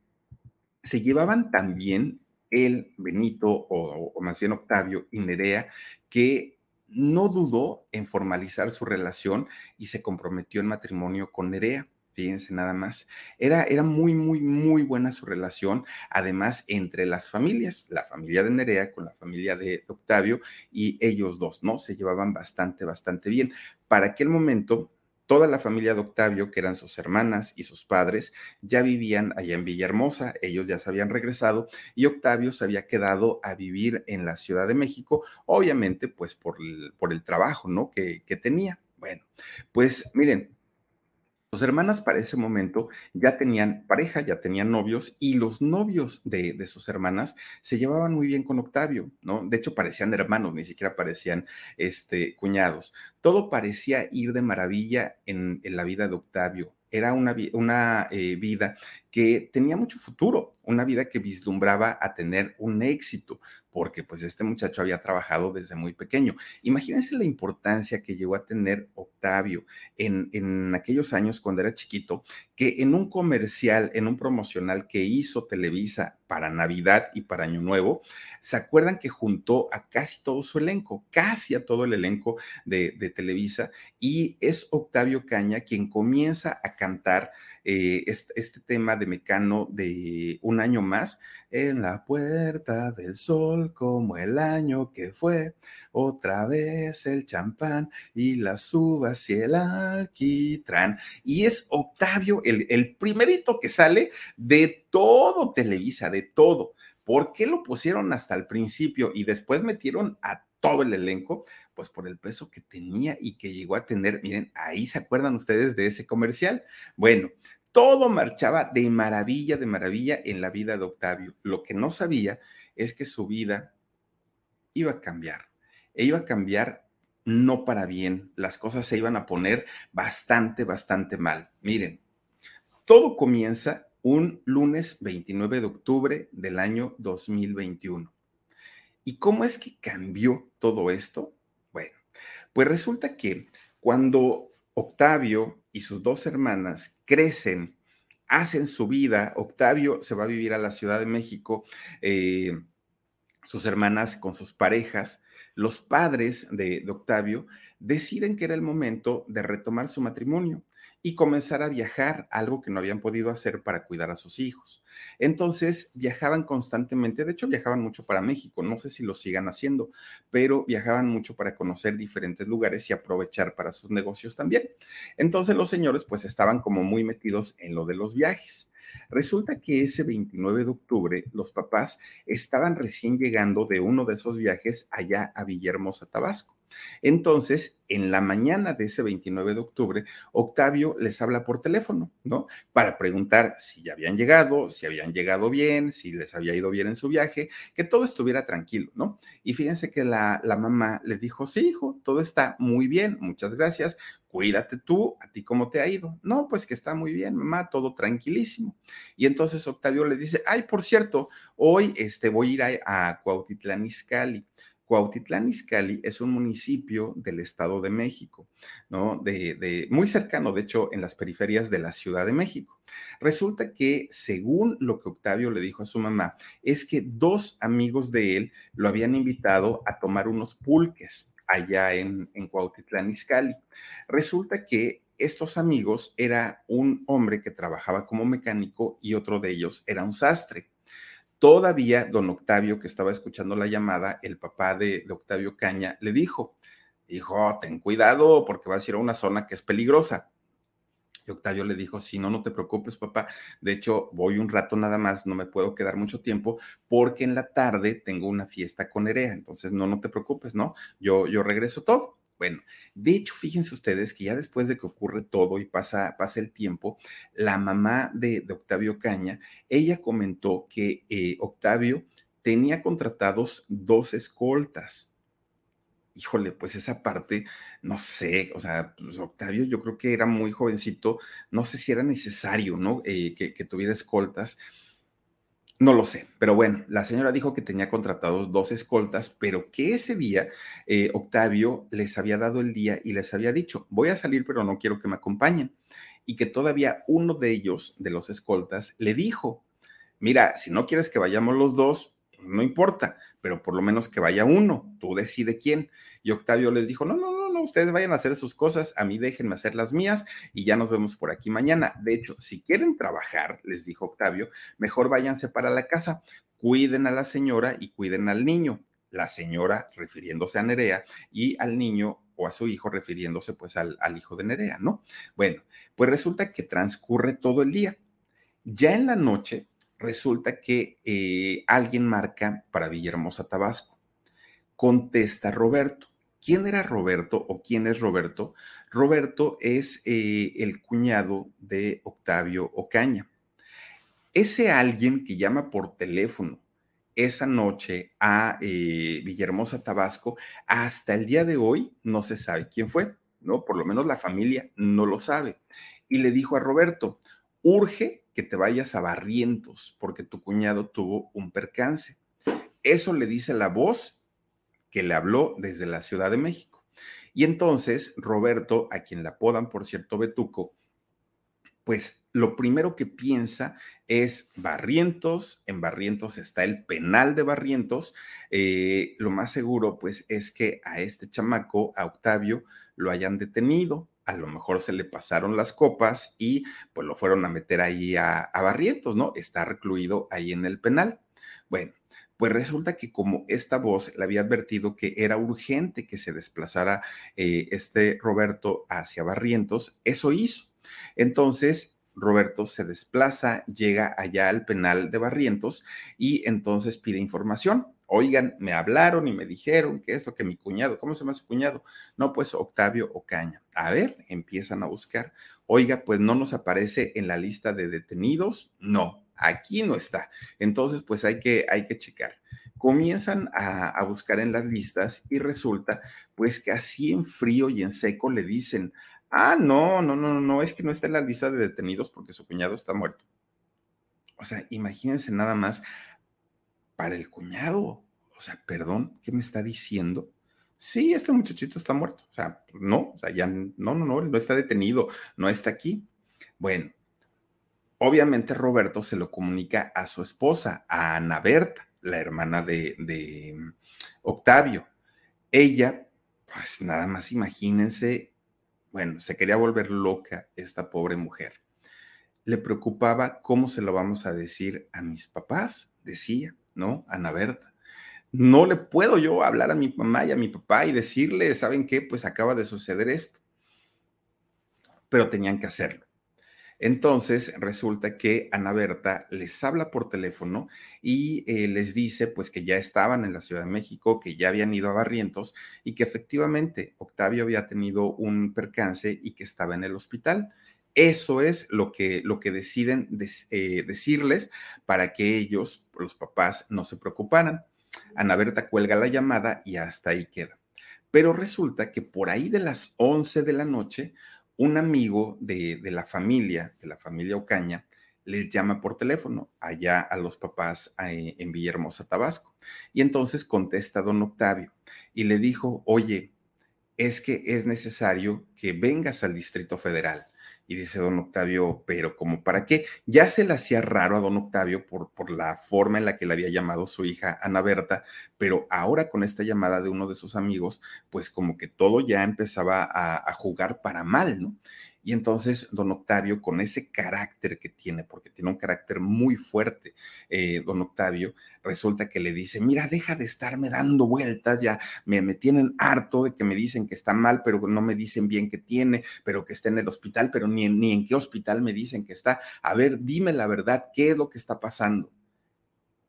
se llevaban también el Benito, o, o más bien Octavio y Nerea, que no dudó en formalizar su relación y se comprometió en matrimonio con Nerea. Fíjense nada más. Era, era muy, muy, muy buena su relación, además entre las familias, la familia de Nerea con la familia de Octavio y ellos dos, ¿no? Se llevaban bastante, bastante bien. Para aquel momento, toda la familia de Octavio, que eran sus hermanas y sus padres, ya vivían allá en Villahermosa, ellos ya se habían regresado y Octavio se había quedado a vivir en la Ciudad de México, obviamente pues por el, por el trabajo, ¿no? Que, que tenía. Bueno, pues miren, sus hermanas para ese momento ya tenían pareja, ya tenían novios y los novios de, sus hermanas se llevaban muy bien con Octavio, ¿no? De hecho parecían hermanos, ni siquiera parecían este, cuñados. Todo parecía ir de maravilla en, la vida de Octavio. Era una, una eh, vida que tenía mucho futuro, una vida que vislumbraba a tener un éxito, porque pues este muchacho había trabajado desde muy pequeño. Imagínense la importancia que llegó a tener Octavio en, en aquellos años cuando era chiquito, que en un comercial, en un promocional que hizo Televisa para Navidad y para Año Nuevo, ¿se acuerdan que juntó a casi todo su elenco, casi a todo el elenco de, Televisa? Y es Octavio Caña quien comienza a cantar eh, este, tema de Mecano de un año más, en la puerta del sol, como el año que fue, otra vez el champán y las uvas y el alquitrán. Y es Octavio, el, el primerito que sale de todo Televisa, de todo. ¿Por qué lo pusieron hasta el principio y después metieron a todo el elenco? Pues por el peso que tenía y que llegó a tener. Miren, ahí se acuerdan ustedes de ese comercial. Bueno, todo marchaba de maravilla, de maravilla en la vida de Octavio. Lo que no sabía es que su vida iba a cambiar. E iba a cambiar no para bien. Las cosas se iban a poner bastante, bastante mal. Miren, todo comienza un lunes 29 de octubre del año 2021. ¿Y cómo es que cambió todo esto? Bueno, pues resulta que cuando Octavio y sus dos hermanas crecen, hacen su vida. Octavio se va a vivir a la Ciudad de México. Eh, sus hermanas con sus parejas, los padres de, Octavio deciden que era el momento de retomar su matrimonio y comenzar a viajar, algo que no habían podido hacer para cuidar a sus hijos. Entonces viajaban constantemente, de hecho viajaban mucho para México, no sé si lo sigan haciendo, pero viajaban mucho para conocer diferentes lugares y aprovechar para sus negocios también. Entonces los señores pues estaban como muy metidos en lo de los viajes. Resulta que ese 29 de octubre los papás estaban recién llegando de uno de esos viajes allá a Villahermosa, Tabasco. Entonces, en la mañana de ese 29 de octubre, Octavio les habla por teléfono, ¿no? Para preguntar si ya habían llegado, si habían llegado bien, si les había ido bien en su viaje, que todo estuviera tranquilo, ¿no? Y fíjense que la, la mamá le dijo, sí, hijo, todo está muy bien, muchas gracias, cuídate tú, a ti cómo te ha ido. No, pues que está muy bien, mamá, todo tranquilísimo. Y entonces Octavio le dice, ay, por cierto, hoy este, voy a ir a, a Cuautitlán Izcalli. Cuautitlán Izcalli es un municipio del Estado de México, ¿no? De, de, muy cercano, de hecho, en las periferias de la Ciudad de México. Resulta que, según lo que Octavio le dijo a su mamá, es que dos amigos de él lo habían invitado a tomar unos pulques allá en, en Cuautitlán Izcalli. Resulta que estos amigos era un hombre que trabajaba como mecánico y otro de ellos era un sastre. Todavía don Octavio, que estaba escuchando la llamada, el papá de, Octavio Caña, le dijo, hijo, ten cuidado porque vas a ir a una zona que es peligrosa. Y Octavio le dijo, sí, no, no te preocupes, papá. De hecho, voy un rato nada más, no me puedo quedar mucho tiempo porque en la tarde tengo una fiesta con Erea. Entonces, no, no te preocupes, ¿no? Yo, yo regreso todo. Bueno, de hecho, fíjense ustedes que ya después de que ocurre todo y pasa, pasa el tiempo, la mamá de, Octavio Caña, ella comentó que eh, Octavio tenía contratados dos escoltas. Híjole, pues esa parte, no sé, o sea, pues Octavio yo creo que era muy jovencito, no sé si era necesario, ¿no? Eh, que, que tuviera escoltas no lo sé, pero bueno, la señora dijo que tenía contratados dos escoltas, pero que ese día eh, Octavio les había dado el día y les había dicho, voy a salir, pero no quiero que me acompañen. Y que todavía uno de ellos, de los escoltas, le dijo, mira, si no quieres que vayamos los dos, no importa, pero por lo menos que vaya uno, tú decide quién. Y Octavio les dijo, no, no, no, no, ustedes vayan a hacer sus cosas, a mí déjenme hacer las mías y ya nos vemos por aquí mañana. De hecho, si quieren trabajar, les dijo Octavio, mejor váyanse para la casa, cuiden a la señora y cuiden al niño. La señora refiriéndose a Nerea y al niño o a su hijo refiriéndose pues al, al hijo de Nerea, ¿no? Bueno, pues resulta que transcurre todo el día. Ya en la noche, resulta que eh, alguien marca para Villahermosa, Tabasco. Contesta Roberto. ¿Quién era Roberto o quién es Roberto? Roberto es eh, el cuñado de Octavio Ocaña. Ese alguien que llama por teléfono esa noche a eh, Villahermosa, Tabasco, hasta el día de hoy no se sabe quién fue, ¿no? Por lo menos la familia no lo sabe. Y le dijo a Roberto, urge que te vayas a Barrientos porque tu cuñado tuvo un percance. Eso le dice la voz que le habló desde la Ciudad de México. Y entonces Roberto, a quien le apodan, por cierto, Betuco, pues lo primero que piensa es Barrientos, en Barrientos está el penal de Barrientos, eh, lo más seguro pues es que a este chamaco, a Octavio, lo hayan detenido, a lo mejor se le pasaron las copas y pues lo fueron a meter ahí a, Barrientos, ¿no? Está recluido ahí en el penal. Bueno, pues resulta que como esta voz le había advertido que era urgente que se desplazara eh, este Roberto hacia Barrientos, eso hizo. Entonces, Roberto se desplaza, llega allá al penal de Barrientos y entonces pide información oigan, me hablaron y me dijeron que esto, que mi cuñado, ¿cómo se llama su cuñado? No, pues Octavio Ocaña. A ver, empiezan a buscar. Oiga, pues no nos aparece en la lista de detenidos. No, aquí no está. Entonces, pues hay que, hay que checar. Comienzan a, a buscar en las listas y resulta, pues que así en frío y en seco le dicen, ah, no, no, no, no, es que no está en la lista de detenidos porque su cuñado está muerto. O sea, imagínense nada más para el cuñado. O sea, perdón, ¿qué me está diciendo? Sí, este muchachito está muerto. O sea, no, o sea, ya no, no, no, no está detenido, no está aquí. Bueno, obviamente Roberto se lo comunica a su esposa, a Ana Berta, la hermana de, de Octavio. Ella, pues nada más imagínense, bueno, se quería volver loca esta pobre mujer. Le preocupaba cómo se lo vamos a decir a mis papás, decía, ¿no? Ana Berta no le puedo yo hablar a mi mamá y a mi papá y decirle, ¿saben qué? Pues acaba de suceder esto. Pero tenían que hacerlo. Entonces resulta que Ana Berta les habla por teléfono y eh, les dice pues que ya estaban en la Ciudad de México, que ya habían ido a Barrientos y que efectivamente Octavio había tenido un percance y que estaba en el hospital. Eso es lo que, lo que deciden eh, decirles para que ellos, los papás, no se preocuparan. Ana Berta cuelga la llamada y hasta ahí queda. Pero resulta que por ahí de las 11 de la noche, un amigo de, la familia, de la familia Ocaña, les llama por teléfono allá a los papás eh, en Villahermosa, Tabasco. Y entonces contesta don Octavio y le dijo, oye, es que es necesario que vengas al Distrito Federal. Y dice don Octavio, pero como para qué? Ya se le hacía raro a don Octavio por, por la forma en la que le había llamado su hija Ana Berta, pero ahora con esta llamada de uno de sus amigos, pues como que todo ya empezaba a, a jugar para mal, ¿no? Y entonces don Octavio, con ese carácter que tiene, porque tiene un carácter muy fuerte, eh, don Octavio, resulta que le dice, mira, deja de estarme dando vueltas, ya me, tienen harto de que me dicen que está mal, pero no me dicen bien que tiene, pero que está en el hospital, pero ni, ni en qué hospital me dicen que está. A ver, dime la verdad, ¿qué es lo que está pasando?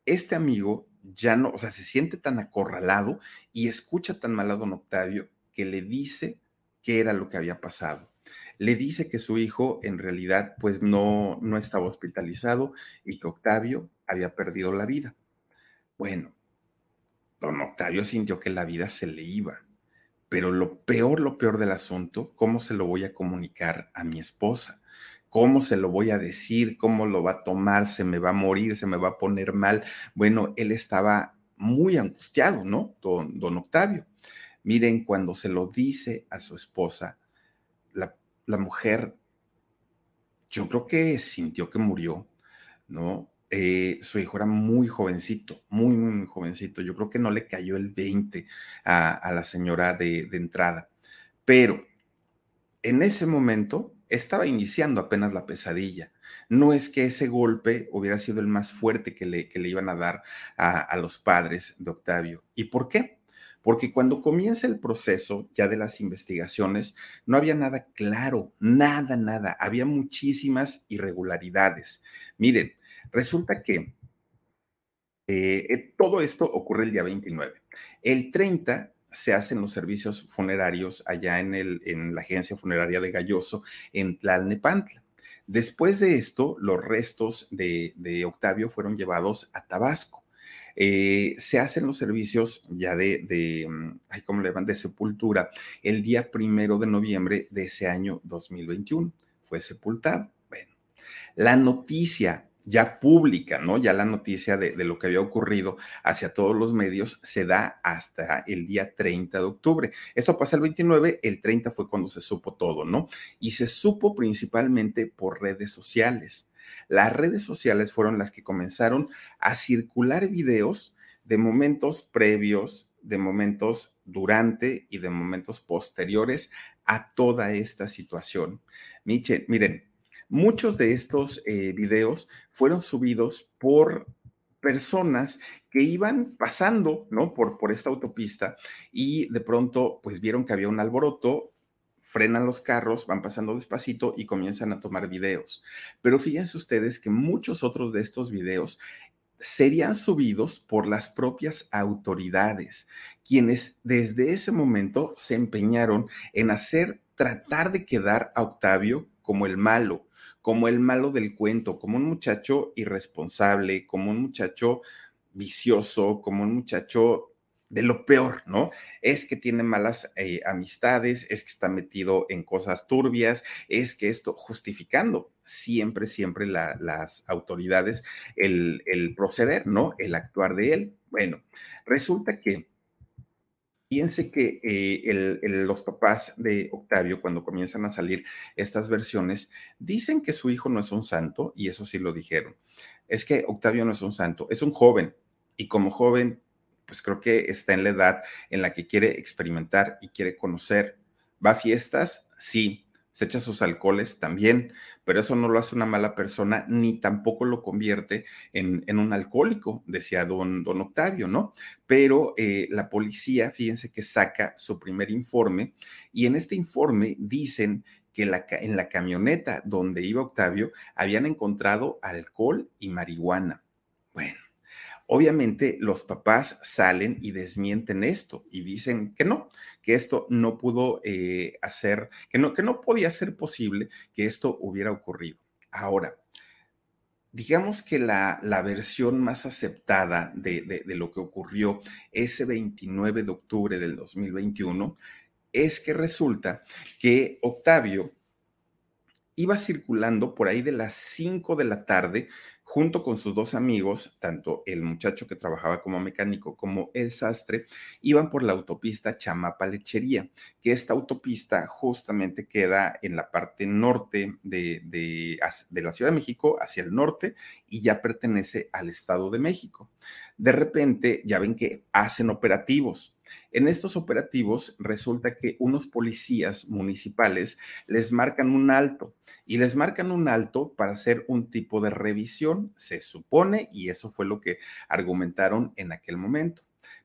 Este amigo ya no, o sea, se siente tan acorralado y escucha tan mal a don Octavio que le dice qué era lo que había pasado le dice que su hijo en realidad pues no, no estaba hospitalizado y que Octavio había perdido la vida. Bueno, don Octavio sintió que la vida se le iba, pero lo peor, lo peor del asunto, ¿cómo se lo voy a comunicar a mi esposa? ¿Cómo se lo voy a decir? ¿Cómo lo va a tomar? ¿Se me va a morir? ¿Se me va a poner mal? Bueno, él estaba muy angustiado, ¿no? Don, don Octavio. Miren, cuando se lo dice a su esposa, la mujer, yo creo que sintió que murió, ¿no? Eh, su hijo era muy jovencito, muy, muy, jovencito. Yo creo que no le cayó el 20 a, la señora de, entrada. Pero en ese momento estaba iniciando apenas la pesadilla. No es que ese golpe hubiera sido el más fuerte que le, que le iban a dar a, a los padres de Octavio. ¿Y por qué? Porque cuando comienza el proceso ya de las investigaciones, no había nada claro, nada, nada, había muchísimas irregularidades. Miren, resulta que eh, eh, todo esto ocurre el día 29. El 30 se hacen los servicios funerarios allá en, el, en la agencia funeraria de Galloso, en Tlalnepantla. Después de esto, los restos de, de Octavio fueron llevados a Tabasco. Eh, se hacen los servicios ya de, de mm, ay, ¿cómo le van? De sepultura el día primero de noviembre de ese año 2021. Fue sepultado. Bueno, la noticia ya pública, ¿no? Ya la noticia de, de, lo que había ocurrido hacia todos los medios se da hasta el día 30 de octubre. Esto pasa el 29, el 30 fue cuando se supo todo, ¿no? Y se supo principalmente por redes sociales. Las redes sociales fueron las que comenzaron a circular videos de momentos previos, de momentos durante y de momentos posteriores a toda esta situación. miren, muchos de estos eh, videos fueron subidos por personas que iban pasando, ¿no? Por, por esta autopista y de pronto, pues vieron que había un alboroto, frenan los carros, van pasando despacito y comienzan a tomar videos. Pero fíjense ustedes que muchos otros de estos videos serían subidos por las propias autoridades, quienes desde ese momento se empeñaron en hacer, tratar de quedar a Octavio como el malo, como el malo del cuento, como un muchacho irresponsable, como un muchacho vicioso, como un muchacho de lo peor, ¿no? Es que tiene malas eh, amistades, es que está metido en cosas turbias, es que esto, justificando siempre, siempre las autoridades el, proceder, ¿no? El actuar de él. Bueno, resulta que Piense que eh, los papás de Octavio, cuando comienzan a salir estas versiones, dicen que su hijo no es un santo, y eso sí lo dijeron. Es que Octavio no es un santo, es un joven, Y como joven, pues creo que está en la edad en la que quiere experimentar y quiere conocer. ¿Va a fiestas? Sí se echa sus alcoholes también, pero eso no lo hace una mala persona ni tampoco lo convierte en, un alcohólico, decía don, don Octavio, ¿no? Pero eh, la policía, fíjense que saca su primer informe y en este informe dicen que la, en la camioneta donde iba Octavio habían encontrado alcohol y marihuana. Bueno, Obviamente los papás salen y desmienten esto y dicen que no, que esto no pudo eh, hacer, que no, que no podía ser posible que esto hubiera ocurrido. Ahora, digamos que la, la versión más aceptada de, de, lo que ocurrió ese 29 de octubre del 2021 es que resulta que Octavio iba circulando por ahí de las 5 de la tarde junto con sus dos amigos, tanto el muchacho que trabajaba como mecánico como el sastre, iban por la autopista Chamapa Lechería, que esta autopista justamente queda en la parte norte de, de, de la Ciudad de México, hacia el norte, y ya pertenece al Estado de México. De repente, ya ven que hacen operativos. En estos operativos resulta que unos policías municipales les marcan un alto y les marcan un alto para hacer un tipo de revisión, se supone, y eso fue lo que argumentaron en aquel momento.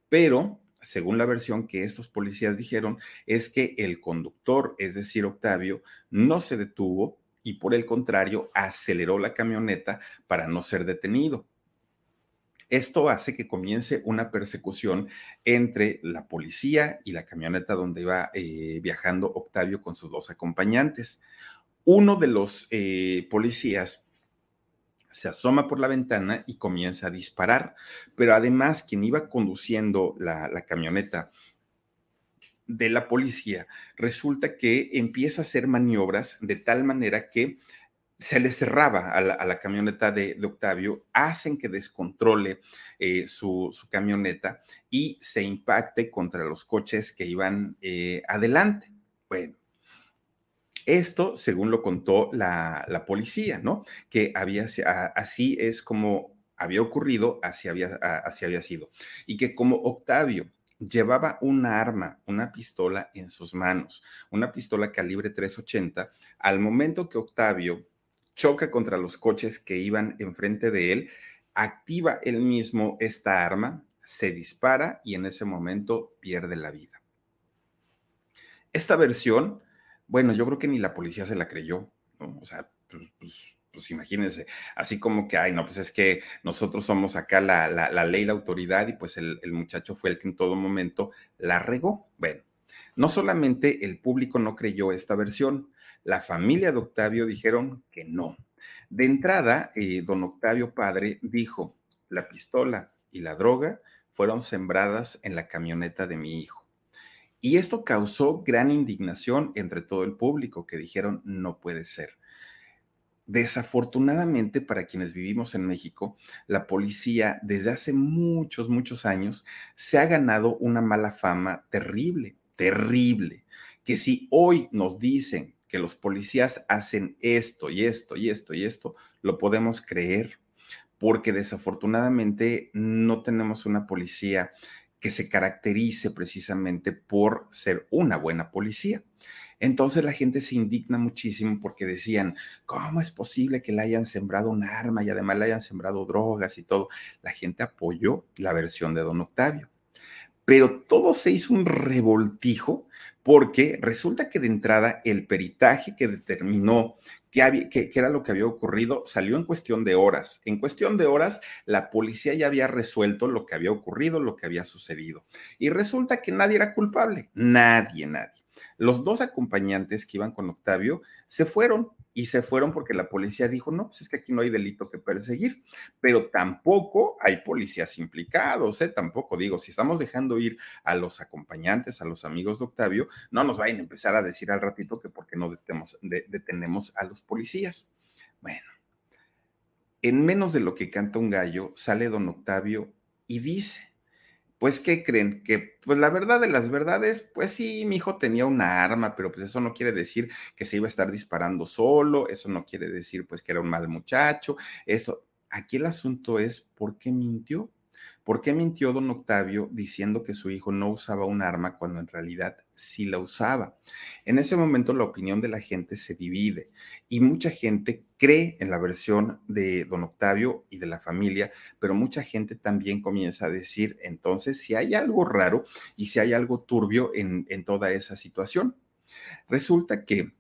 Pero, según la versión que estos policías dijeron, es que el conductor, es decir, Octavio, no se detuvo y por el contrario aceleró la camioneta para no ser detenido. Esto hace que comience una persecución entre la policía y la camioneta donde iba eh, viajando Octavio con sus dos acompañantes. Uno de los eh, policías se asoma por la ventana y comienza a disparar, pero además quien iba conduciendo la, la camioneta de la policía resulta que empieza a hacer maniobras de tal manera que se le cerraba a la, camioneta de, Octavio, hacen que descontrole eh, su, camioneta y se impacte contra los coches que iban eh, adelante. Bueno, esto según lo contó la, policía, ¿no? Que había, así es como había ocurrido, así había, así había sido. Y que como Octavio llevaba una arma, una pistola en sus manos, una pistola calibre 380, al momento que Octavio choca contra los coches que iban enfrente de él, activa él mismo esta arma, se dispara y en ese momento pierde la vida. Esta versión, bueno, yo creo que ni la policía se la creyó, ¿no? O sea, pues, pues, pues imagínense, así como que, ay, no, pues es que nosotros somos acá la, la, ley, la autoridad y pues el, el muchacho fue el que en todo momento la regó. Bueno, no solamente el público no creyó esta versión, la familia de Octavio dijeron que no. De entrada, eh, don Octavio padre dijo, la pistola y la droga fueron sembradas en la camioneta de mi hijo. Y esto causó gran indignación entre todo el público que dijeron, no puede ser. Desafortunadamente para quienes vivimos en México, la policía desde hace muchos, muchos años se ha ganado una mala fama terrible, terrible, que si hoy nos dicen que los policías hacen esto y esto y esto y esto, lo podemos creer, porque desafortunadamente no tenemos una policía que se caracterice precisamente por ser una buena policía. Entonces la gente se indigna muchísimo porque decían, ¿cómo es posible que le hayan sembrado un arma y además le hayan sembrado drogas y todo? La gente apoyó la versión de don Octavio. Pero todo se hizo un revoltijo porque resulta que de entrada el peritaje que determinó qué, era lo que había ocurrido salió en cuestión de horas. En cuestión de horas, la policía ya había resuelto lo que había ocurrido, lo que había sucedido. Y resulta que nadie era culpable, nadie, nadie. Los dos acompañantes que iban con Octavio se fueron y se fueron porque la policía dijo, no, pues es que aquí no hay delito que perseguir, pero tampoco hay policías implicados, ¿eh? Tampoco digo, si estamos dejando ir a los acompañantes, a los amigos de Octavio, no nos vayan a empezar a decir al ratito que por qué no detenemos, detenemos a los policías. Bueno, en menos de lo que canta un gallo, sale don Octavio y dice, pues, ¿qué creen? Que, pues, la verdad de las verdades, pues sí, mi hijo tenía una arma, pero pues eso no quiere decir que se iba a estar disparando solo, eso no quiere decir, pues, que era un mal muchacho, eso. Aquí el asunto es, ¿por qué mintió? ¿Por qué mintió don Octavio diciendo que su hijo no usaba un arma cuando en realidad sí la usaba? En ese momento la opinión de la gente se divide y mucha gente cree en la versión de don Octavio y de la familia, pero mucha gente también comienza a decir entonces si hay algo raro y si hay algo turbio en, en toda esa situación. Resulta que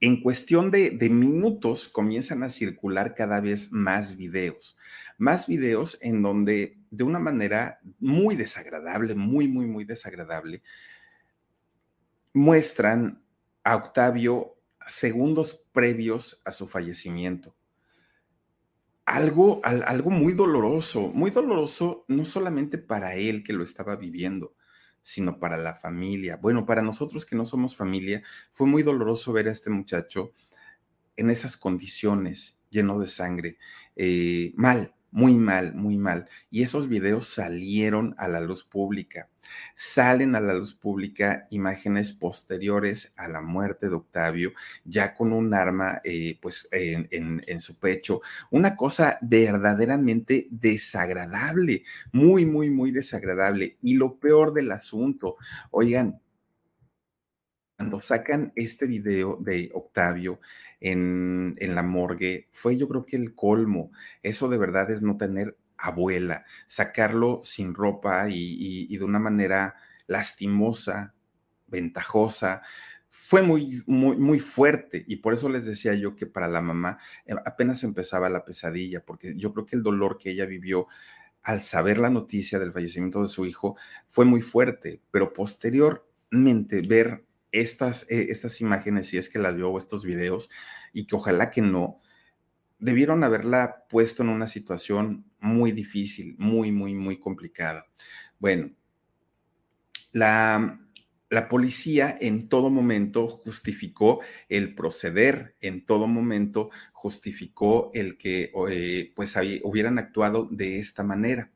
en cuestión de, minutos comienzan a circular cada vez más videos, más videos en donde de una manera muy desagradable, muy, muy, muy desagradable, muestran a Octavio segundos previos a su fallecimiento. Algo, algo muy doloroso, muy doloroso no solamente para él que lo estaba viviendo, sino para la familia. Bueno, para nosotros que no somos familia, fue muy doloroso ver a este muchacho en esas condiciones, lleno de sangre, eh, mal, muy mal, muy mal. Y esos videos salieron a la luz pública. Salen a la luz pública imágenes posteriores a la muerte de Octavio, ya con un arma eh, pues en, en, su pecho. Una cosa verdaderamente desagradable, muy, muy, muy desagradable. Y lo peor del asunto, oigan, cuando sacan este video de Octavio en, en, la morgue, fue yo creo que el colmo. Eso de verdad es no tener abuela, sacarlo sin ropa y, y de una manera lastimosa, ventajosa. Fue muy, muy, muy fuerte y por eso les decía yo que para la mamá eh, apenas empezaba la pesadilla, porque yo creo que el dolor que ella vivió al saber la noticia del fallecimiento de su hijo fue muy fuerte, pero posteriormente ver estas, eh, estas imágenes, si es que las vio o estos videos, y que ojalá que no, debieron haberla puesto en una situación muy difícil, muy, muy, muy complicada. Bueno, la, la policía en todo momento justificó el proceder, en todo momento justificó el que eh, pues hubieran actuado de esta manera.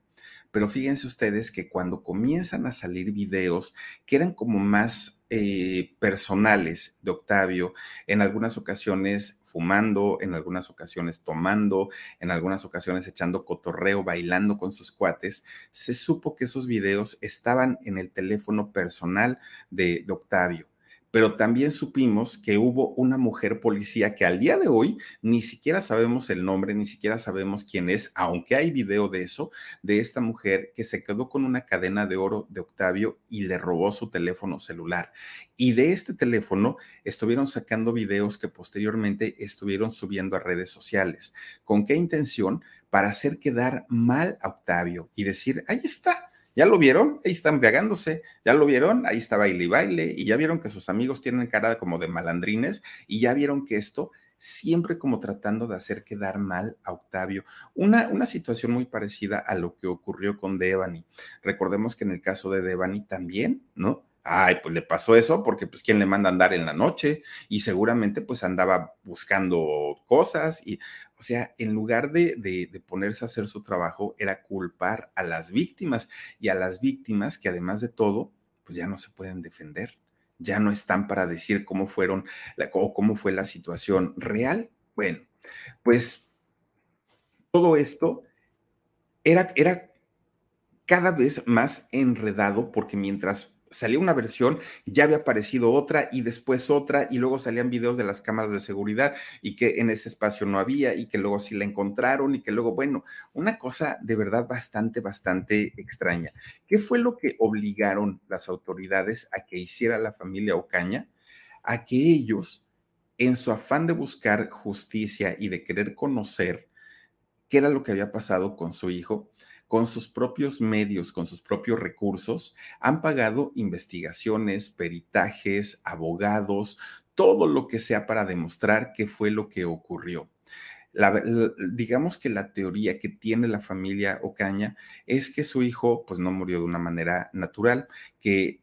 Pero fíjense ustedes que cuando comienzan a salir videos que eran como más eh, personales de Octavio, en algunas ocasiones fumando, en algunas ocasiones tomando, en algunas ocasiones echando cotorreo, bailando con sus cuates, se supo que esos videos estaban en el teléfono personal de, de Octavio pero también supimos que hubo una mujer policía que al día de hoy ni siquiera sabemos el nombre, ni siquiera sabemos quién es, aunque hay video de eso, de esta mujer que se quedó con una cadena de oro de Octavio y le robó su teléfono celular. Y de este teléfono estuvieron sacando videos que posteriormente estuvieron subiendo a redes sociales. ¿Con qué intención? Para hacer quedar mal a Octavio y decir, ahí está ¿Ya lo vieron? Ahí está embriagándose. ¿Ya lo vieron? Ahí está baile y baile. Y ya vieron que sus amigos tienen cara como de malandrines. Y ya vieron que esto siempre como tratando de hacer quedar mal a Octavio. Una, una situación muy parecida a lo que ocurrió con Devani. Recordemos que en el caso de Devani también, ¿no? Ay, pues le pasó eso porque pues quién le manda a andar en la noche y seguramente pues andaba buscando cosas y, o sea, en lugar de, de, ponerse a hacer su trabajo era culpar a las víctimas y a las víctimas que además de todo pues ya no se pueden defender, ya no están para decir cómo fueron o cómo fue la situación real. Bueno, pues todo esto era, era cada vez más enredado porque mientras salía una versión, ya había aparecido otra y después otra y luego salían videos de las cámaras de seguridad y que en ese espacio no había y que luego sí la encontraron y que luego, bueno, una cosa de verdad bastante, bastante extraña. ¿Qué fue lo que obligaron las autoridades a que hiciera la familia Ocaña? A que ellos, en su afán de buscar justicia y de querer conocer qué era lo que había pasado con su hijo, con sus propios medios, con sus propios recursos, han pagado investigaciones, peritajes, abogados, todo lo que sea para demostrar qué fue lo que ocurrió. digamos que la teoría que tiene la familia Ocaña es que su hijo pues no murió de una manera natural, que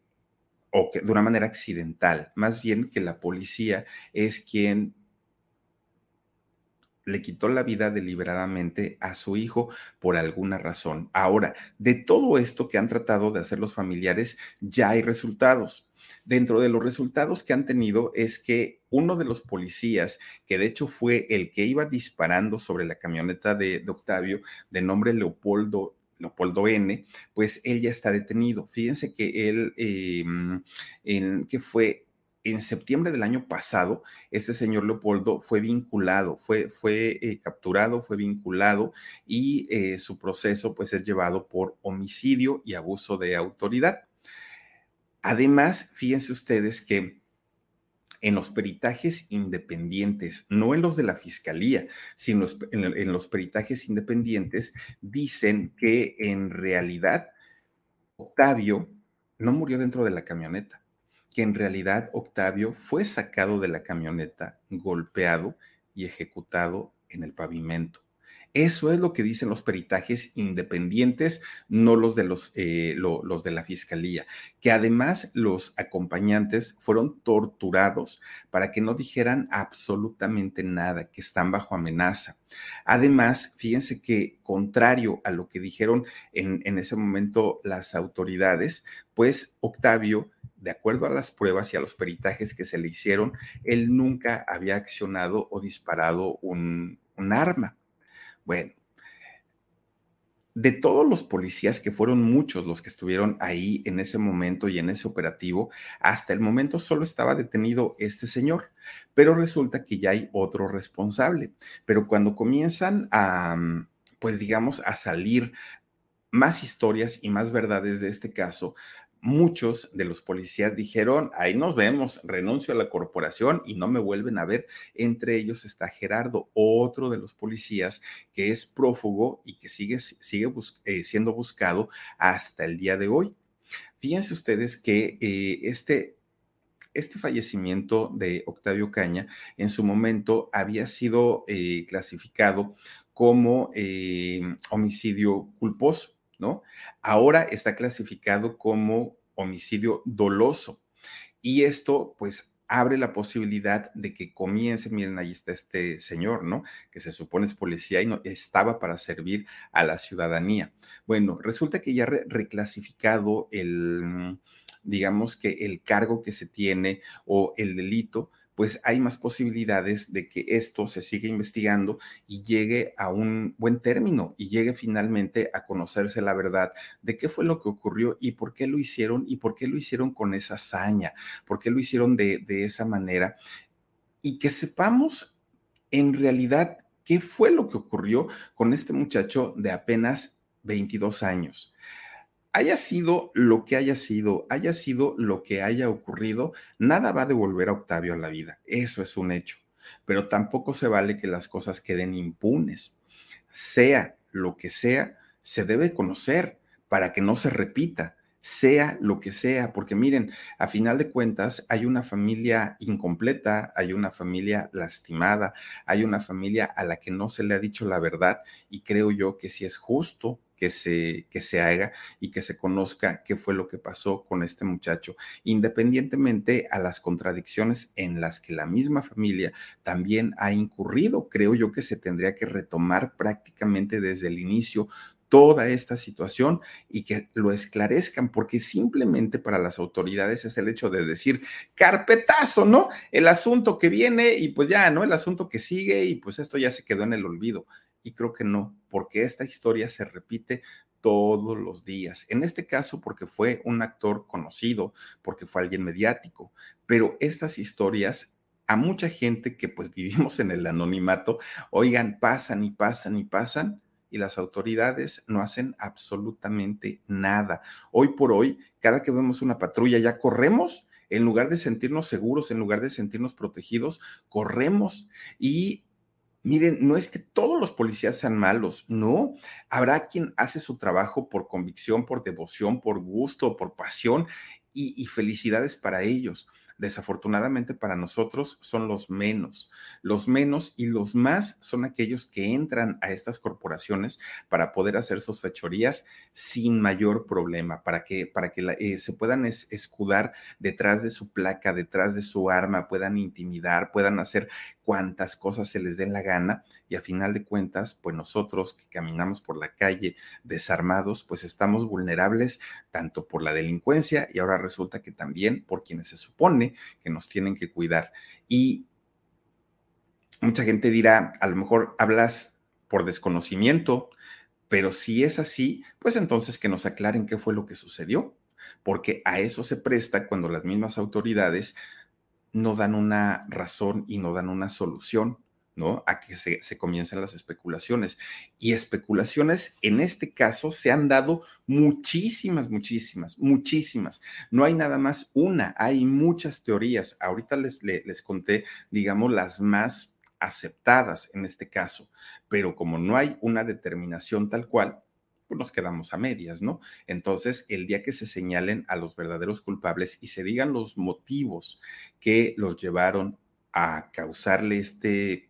o que de una manera accidental, más bien que la policía es quien le quitó la vida deliberadamente a su hijo por alguna razón. Ahora, de todo esto que han tratado de hacer los familiares, ya hay resultados. Dentro de los resultados que han tenido es que uno de los policías, que de hecho fue el que iba disparando sobre la camioneta de, Octavio, de nombre Leopoldo Leopoldo N., pues él ya está detenido. Fíjense que él, em, en, que fue en septiembre del año pasado, este señor Leopoldo fue vinculado, fue, fue eh, capturado, fue vinculado y eh, su proceso pues es llevado por homicidio y abuso de autoridad. Además, fíjense ustedes que en los peritajes independientes, no en los de la fiscalía, sino en, los peritajes independientes, dicen que en realidad Octavio no murió dentro de la camioneta, que en realidad Octavio fue sacado de la camioneta, golpeado y ejecutado en el pavimento. Eso es lo que dicen los peritajes independientes, no los de, los, eh, los de la fiscalía, que además los acompañantes fueron torturados para que no dijeran absolutamente nada, que están bajo amenaza. Además, fíjense que contrario a lo que dijeron en, ese momento las autoridades, pues Octavio de acuerdo a las pruebas y a los peritajes que se le hicieron, él nunca había accionado o disparado un arma. Bueno, de todos los policías, que fueron muchos los que estuvieron ahí en ese momento y en ese operativo, hasta el momento solo estaba detenido este señor, pero resulta que ya hay otro responsable. Pero cuando comienzan a, pues digamos, a salir más historias y más verdades de este caso, muchos de los policías dijeron, ahí nos vemos, renuncio a la corporación y no me vuelven a ver. Entre ellos está Gerardo, otro de los policías que es prófugo y que sigue, sigue eh, siendo buscado hasta el día de hoy. Fíjense ustedes que eh, este, este fallecimiento de Octavio Caña en su momento había sido eh, clasificado como homicidio culposo. ¿No? Ahora está clasificado como homicidio doloso. Y esto, pues, abre la posibilidad de que comience, miren, ahí está este señor, ¿no? Que se supone es policía y no estaba para servir a la ciudadanía. Bueno, resulta que ya reclasificado el, digamos que el cargo que se tiene o el delito, pues hay más posibilidades de que esto se siga investigando y llegue a un buen término y llegue finalmente a conocerse la verdad de qué fue lo que ocurrió y por qué lo hicieron y por qué lo hicieron con esa hazaña, por qué lo hicieron de, de esa manera. Y que sepamos en realidad qué fue lo que ocurrió con este muchacho de apenas 22 años haya sido lo que haya sido, haya sido lo que haya ocurrido, nada va a devolver a Octavio a la vida. Eso es un hecho. Pero tampoco se vale que las cosas queden impunes. Sea lo que sea, se debe conocer para que no se repita sea lo que sea, porque miren, a final de cuentas hay una familia incompleta, hay una familia lastimada, hay una familia a la que no se le ha dicho la verdad y creo yo que si es justo que se, que se haga y que se conozca qué fue lo que pasó con este muchacho, independientemente a las contradicciones en las que la misma familia también ha incurrido. Creo yo que se tendría que retomar prácticamente desde el inicio toda esta situación y que lo esclarezcan, porque simplemente para las autoridades es el hecho de decir carpetazo, ¿no? El asunto que viene y pues ya, ¿no? El asunto que sigue y pues esto ya se quedó en el olvido y creo que no, porque esta historia se repite todos los días. En este caso, porque fue un actor conocido, porque fue alguien mediático, pero estas historias a mucha gente que pues vivimos en el anonimato, oigan, pasan y pasan y pasan y las autoridades no hacen absolutamente nada. Hoy por hoy, cada que vemos una patrulla ya corremos, en lugar de sentirnos seguros, en lugar de sentirnos protegidos, corremos y Miren, no es que todos los policías sean malos, no. Habrá quien hace su trabajo por convicción, por devoción, por gusto, por pasión y, felicidades para ellos desafortunadamente para nosotros son los menos. Los menos y los más son aquellos que entran a estas corporaciones para poder hacer sus fechorías sin mayor problema, para que, para que eh, se puedan escudar detrás de su placa, detrás de su arma, puedan intimidar, puedan hacer cuantas cosas se les den la gana y a final de cuentas, pues nosotros que caminamos por la calle desarmados, pues estamos vulnerables tanto por la delincuencia y ahora resulta que también por quienes se supone que nos tienen que cuidar. Y mucha gente dirá, a lo mejor hablas por desconocimiento, Pero si es así, pues entonces que nos aclaren qué fue lo que sucedió, porque a eso se presta cuando las mismas autoridades no dan una razón y no dan una solución. ¿no? A que se, comiencen las especulaciones. Y especulaciones, en este caso, se han dado muchísimas, muchísimas, muchísimas. No hay nada más una, hay muchas teorías. Ahorita les, les, les conté, digamos, las más aceptadas en este caso, pero como no hay una determinación tal cual, pues nos quedamos a medias, ¿no? Entonces, el día que se señalen a los verdaderos culpables y se digan los motivos que los llevaron a causarle este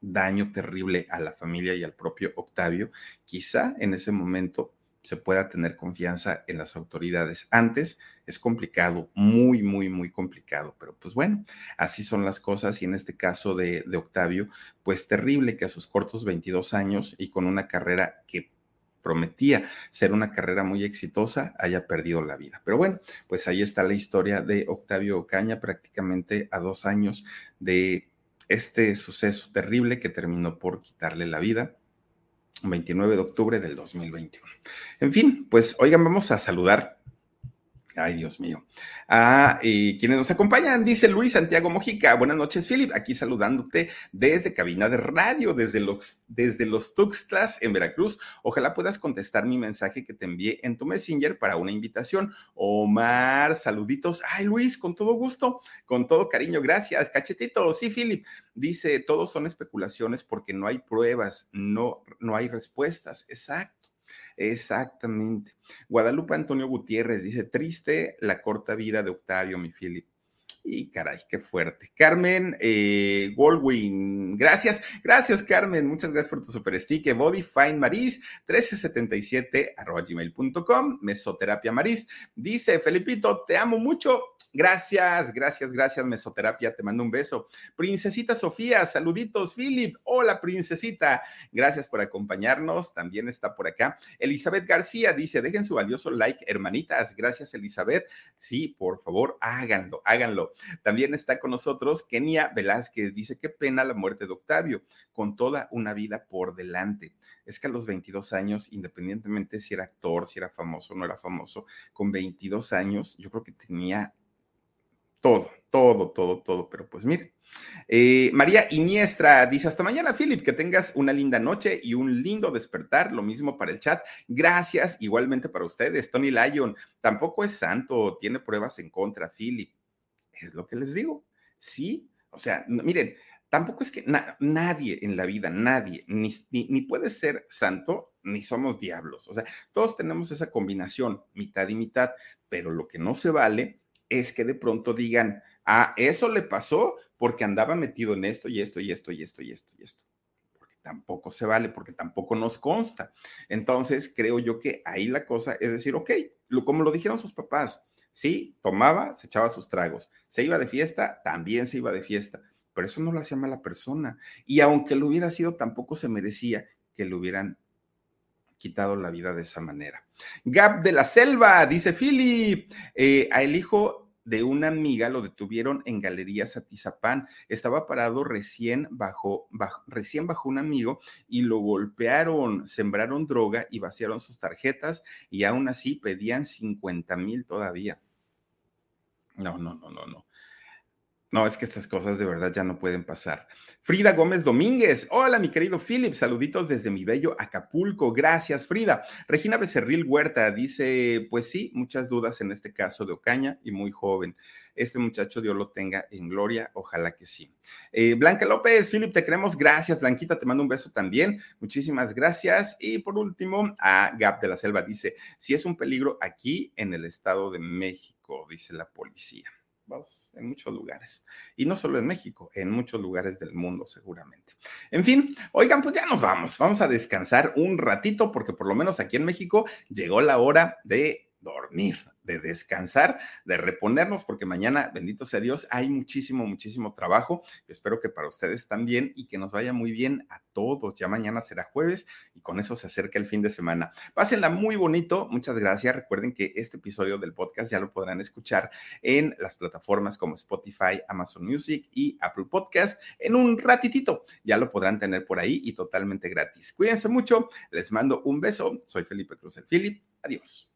daño terrible a la familia y al propio Octavio, quizá en ese momento se pueda tener confianza en las autoridades. Antes es complicado, muy, muy, muy complicado, pero pues bueno, así son las cosas y en este caso de, de, Octavio, pues terrible que a sus cortos 22 años y con una carrera que prometía ser una carrera muy exitosa, haya perdido la vida. Pero bueno, pues ahí está la historia de Octavio Ocaña, prácticamente a dos años de este suceso terrible que terminó por quitarle la vida 29 de octubre del 2021. En fin, pues oigan, vamos a saludar Ay, Dios mío. Ah, y quienes nos acompañan, dice Luis Santiago Mojica. Buenas noches, Philip. Aquí saludándote desde cabina de radio, desde los, desde los Tuxtlas en Veracruz. Ojalá puedas contestar mi mensaje que te envié en tu Messenger para una invitación. Omar, saluditos. Ay, Luis, con todo gusto, con todo cariño. Gracias, cachetito. Sí, Philip. Dice, todos son especulaciones porque no hay pruebas, no, no hay respuestas. Exacto. Exactamente. Guadalupe Antonio Gutiérrez dice, triste la corta vida de Octavio, mi Philip. Y caray, qué fuerte. Carmen eh, Goldwyn, gracias, gracias Carmen, muchas gracias por tu super stick. Body Fine Maris, 1377 arroba gmail.com, Mesoterapia Maris. Dice, Felipito, te amo mucho. Gracias, gracias, gracias, Mesoterapia. Te mando un beso. Princesita Sofía, saluditos, Philip. Hola, princesita. Gracias por acompañarnos. También está por acá. Elizabeth García dice: dejen su valioso like, hermanitas. Gracias, Elizabeth. Sí, por favor, háganlo, háganlo. También está con nosotros Kenia Velázquez. Dice: qué pena la muerte de Octavio, con toda una vida por delante es que a los 22 años, independientemente si era actor, si era famoso o no era famoso, con 22 años yo creo que tenía todo, todo, todo, todo. Pero pues mire. Eh, María Iniestra dice, hasta mañana, Philip, que tengas una linda noche y un lindo despertar. Lo mismo para el chat. Gracias, igualmente para ustedes. Tony Lyon, tampoco es santo, tiene pruebas en contra, Philip. Es lo que les digo. Sí, o sea, miren, tampoco es que nadie en la vida, nadie, ni, ni, puede ser santo, ni somos diablos. O sea, todos tenemos esa combinación, mitad y mitad, pero lo que no se vale es que de pronto digan, ah, eso le pasó porque andaba metido en esto y esto y esto y esto y esto y esto. Porque tampoco se vale, porque tampoco nos consta. Entonces, creo yo que ahí la cosa es decir, ok, lo, como lo dijeron sus papás, sí, tomaba, se echaba sus tragos, se iba de fiesta, también se iba de fiesta, pero eso no lo hacía mala persona. Y aunque lo hubiera sido, tampoco se merecía que lo hubieran quitado la vida de esa manera. Gap de la Selva, dice Philip, eh, a el hijo de una amiga lo detuvieron en Galerías Atizapán. Estaba parado recién bajo, recién bajo un amigo y lo golpearon, sembraron droga y vaciaron sus tarjetas y aún así pedían 50 mil todavía. No, no, no, no, no. No, es que estas cosas de verdad ya no pueden pasar. Frida Gómez Domínguez. Hola, mi querido Philip. Saluditos desde mi bello Acapulco. Gracias, Frida. Regina Becerril Huerta dice: Pues sí, muchas dudas en este caso de Ocaña y muy joven. Este muchacho, Dios lo tenga en gloria. Ojalá que sí. Eh, Blanca López, Philip, te queremos. Gracias, Blanquita. Te mando un beso también. Muchísimas gracias. Y por último, a Gap de la Selva dice: Si es un peligro aquí en el Estado de México, dice la policía en muchos lugares. Y no solo en México, en muchos lugares del mundo seguramente. En fin, oigan, pues ya nos vamos. Vamos a descansar un ratito porque por lo menos aquí en México llegó la hora de dormir. De descansar, de reponernos, porque mañana, bendito sea Dios, hay muchísimo, muchísimo trabajo. espero que para ustedes también y que nos vaya muy bien a todos. Ya mañana será jueves y con eso se acerca el fin de semana. Pásenla muy bonito. Muchas gracias. Recuerden que este episodio del podcast ya lo podrán escuchar en las plataformas como Spotify, Amazon Music y Apple Podcast en un ratitito. Ya lo podrán tener por ahí y totalmente gratis. Cuídense mucho. Les mando un beso. Soy Felipe Cruz el Philip. Adiós.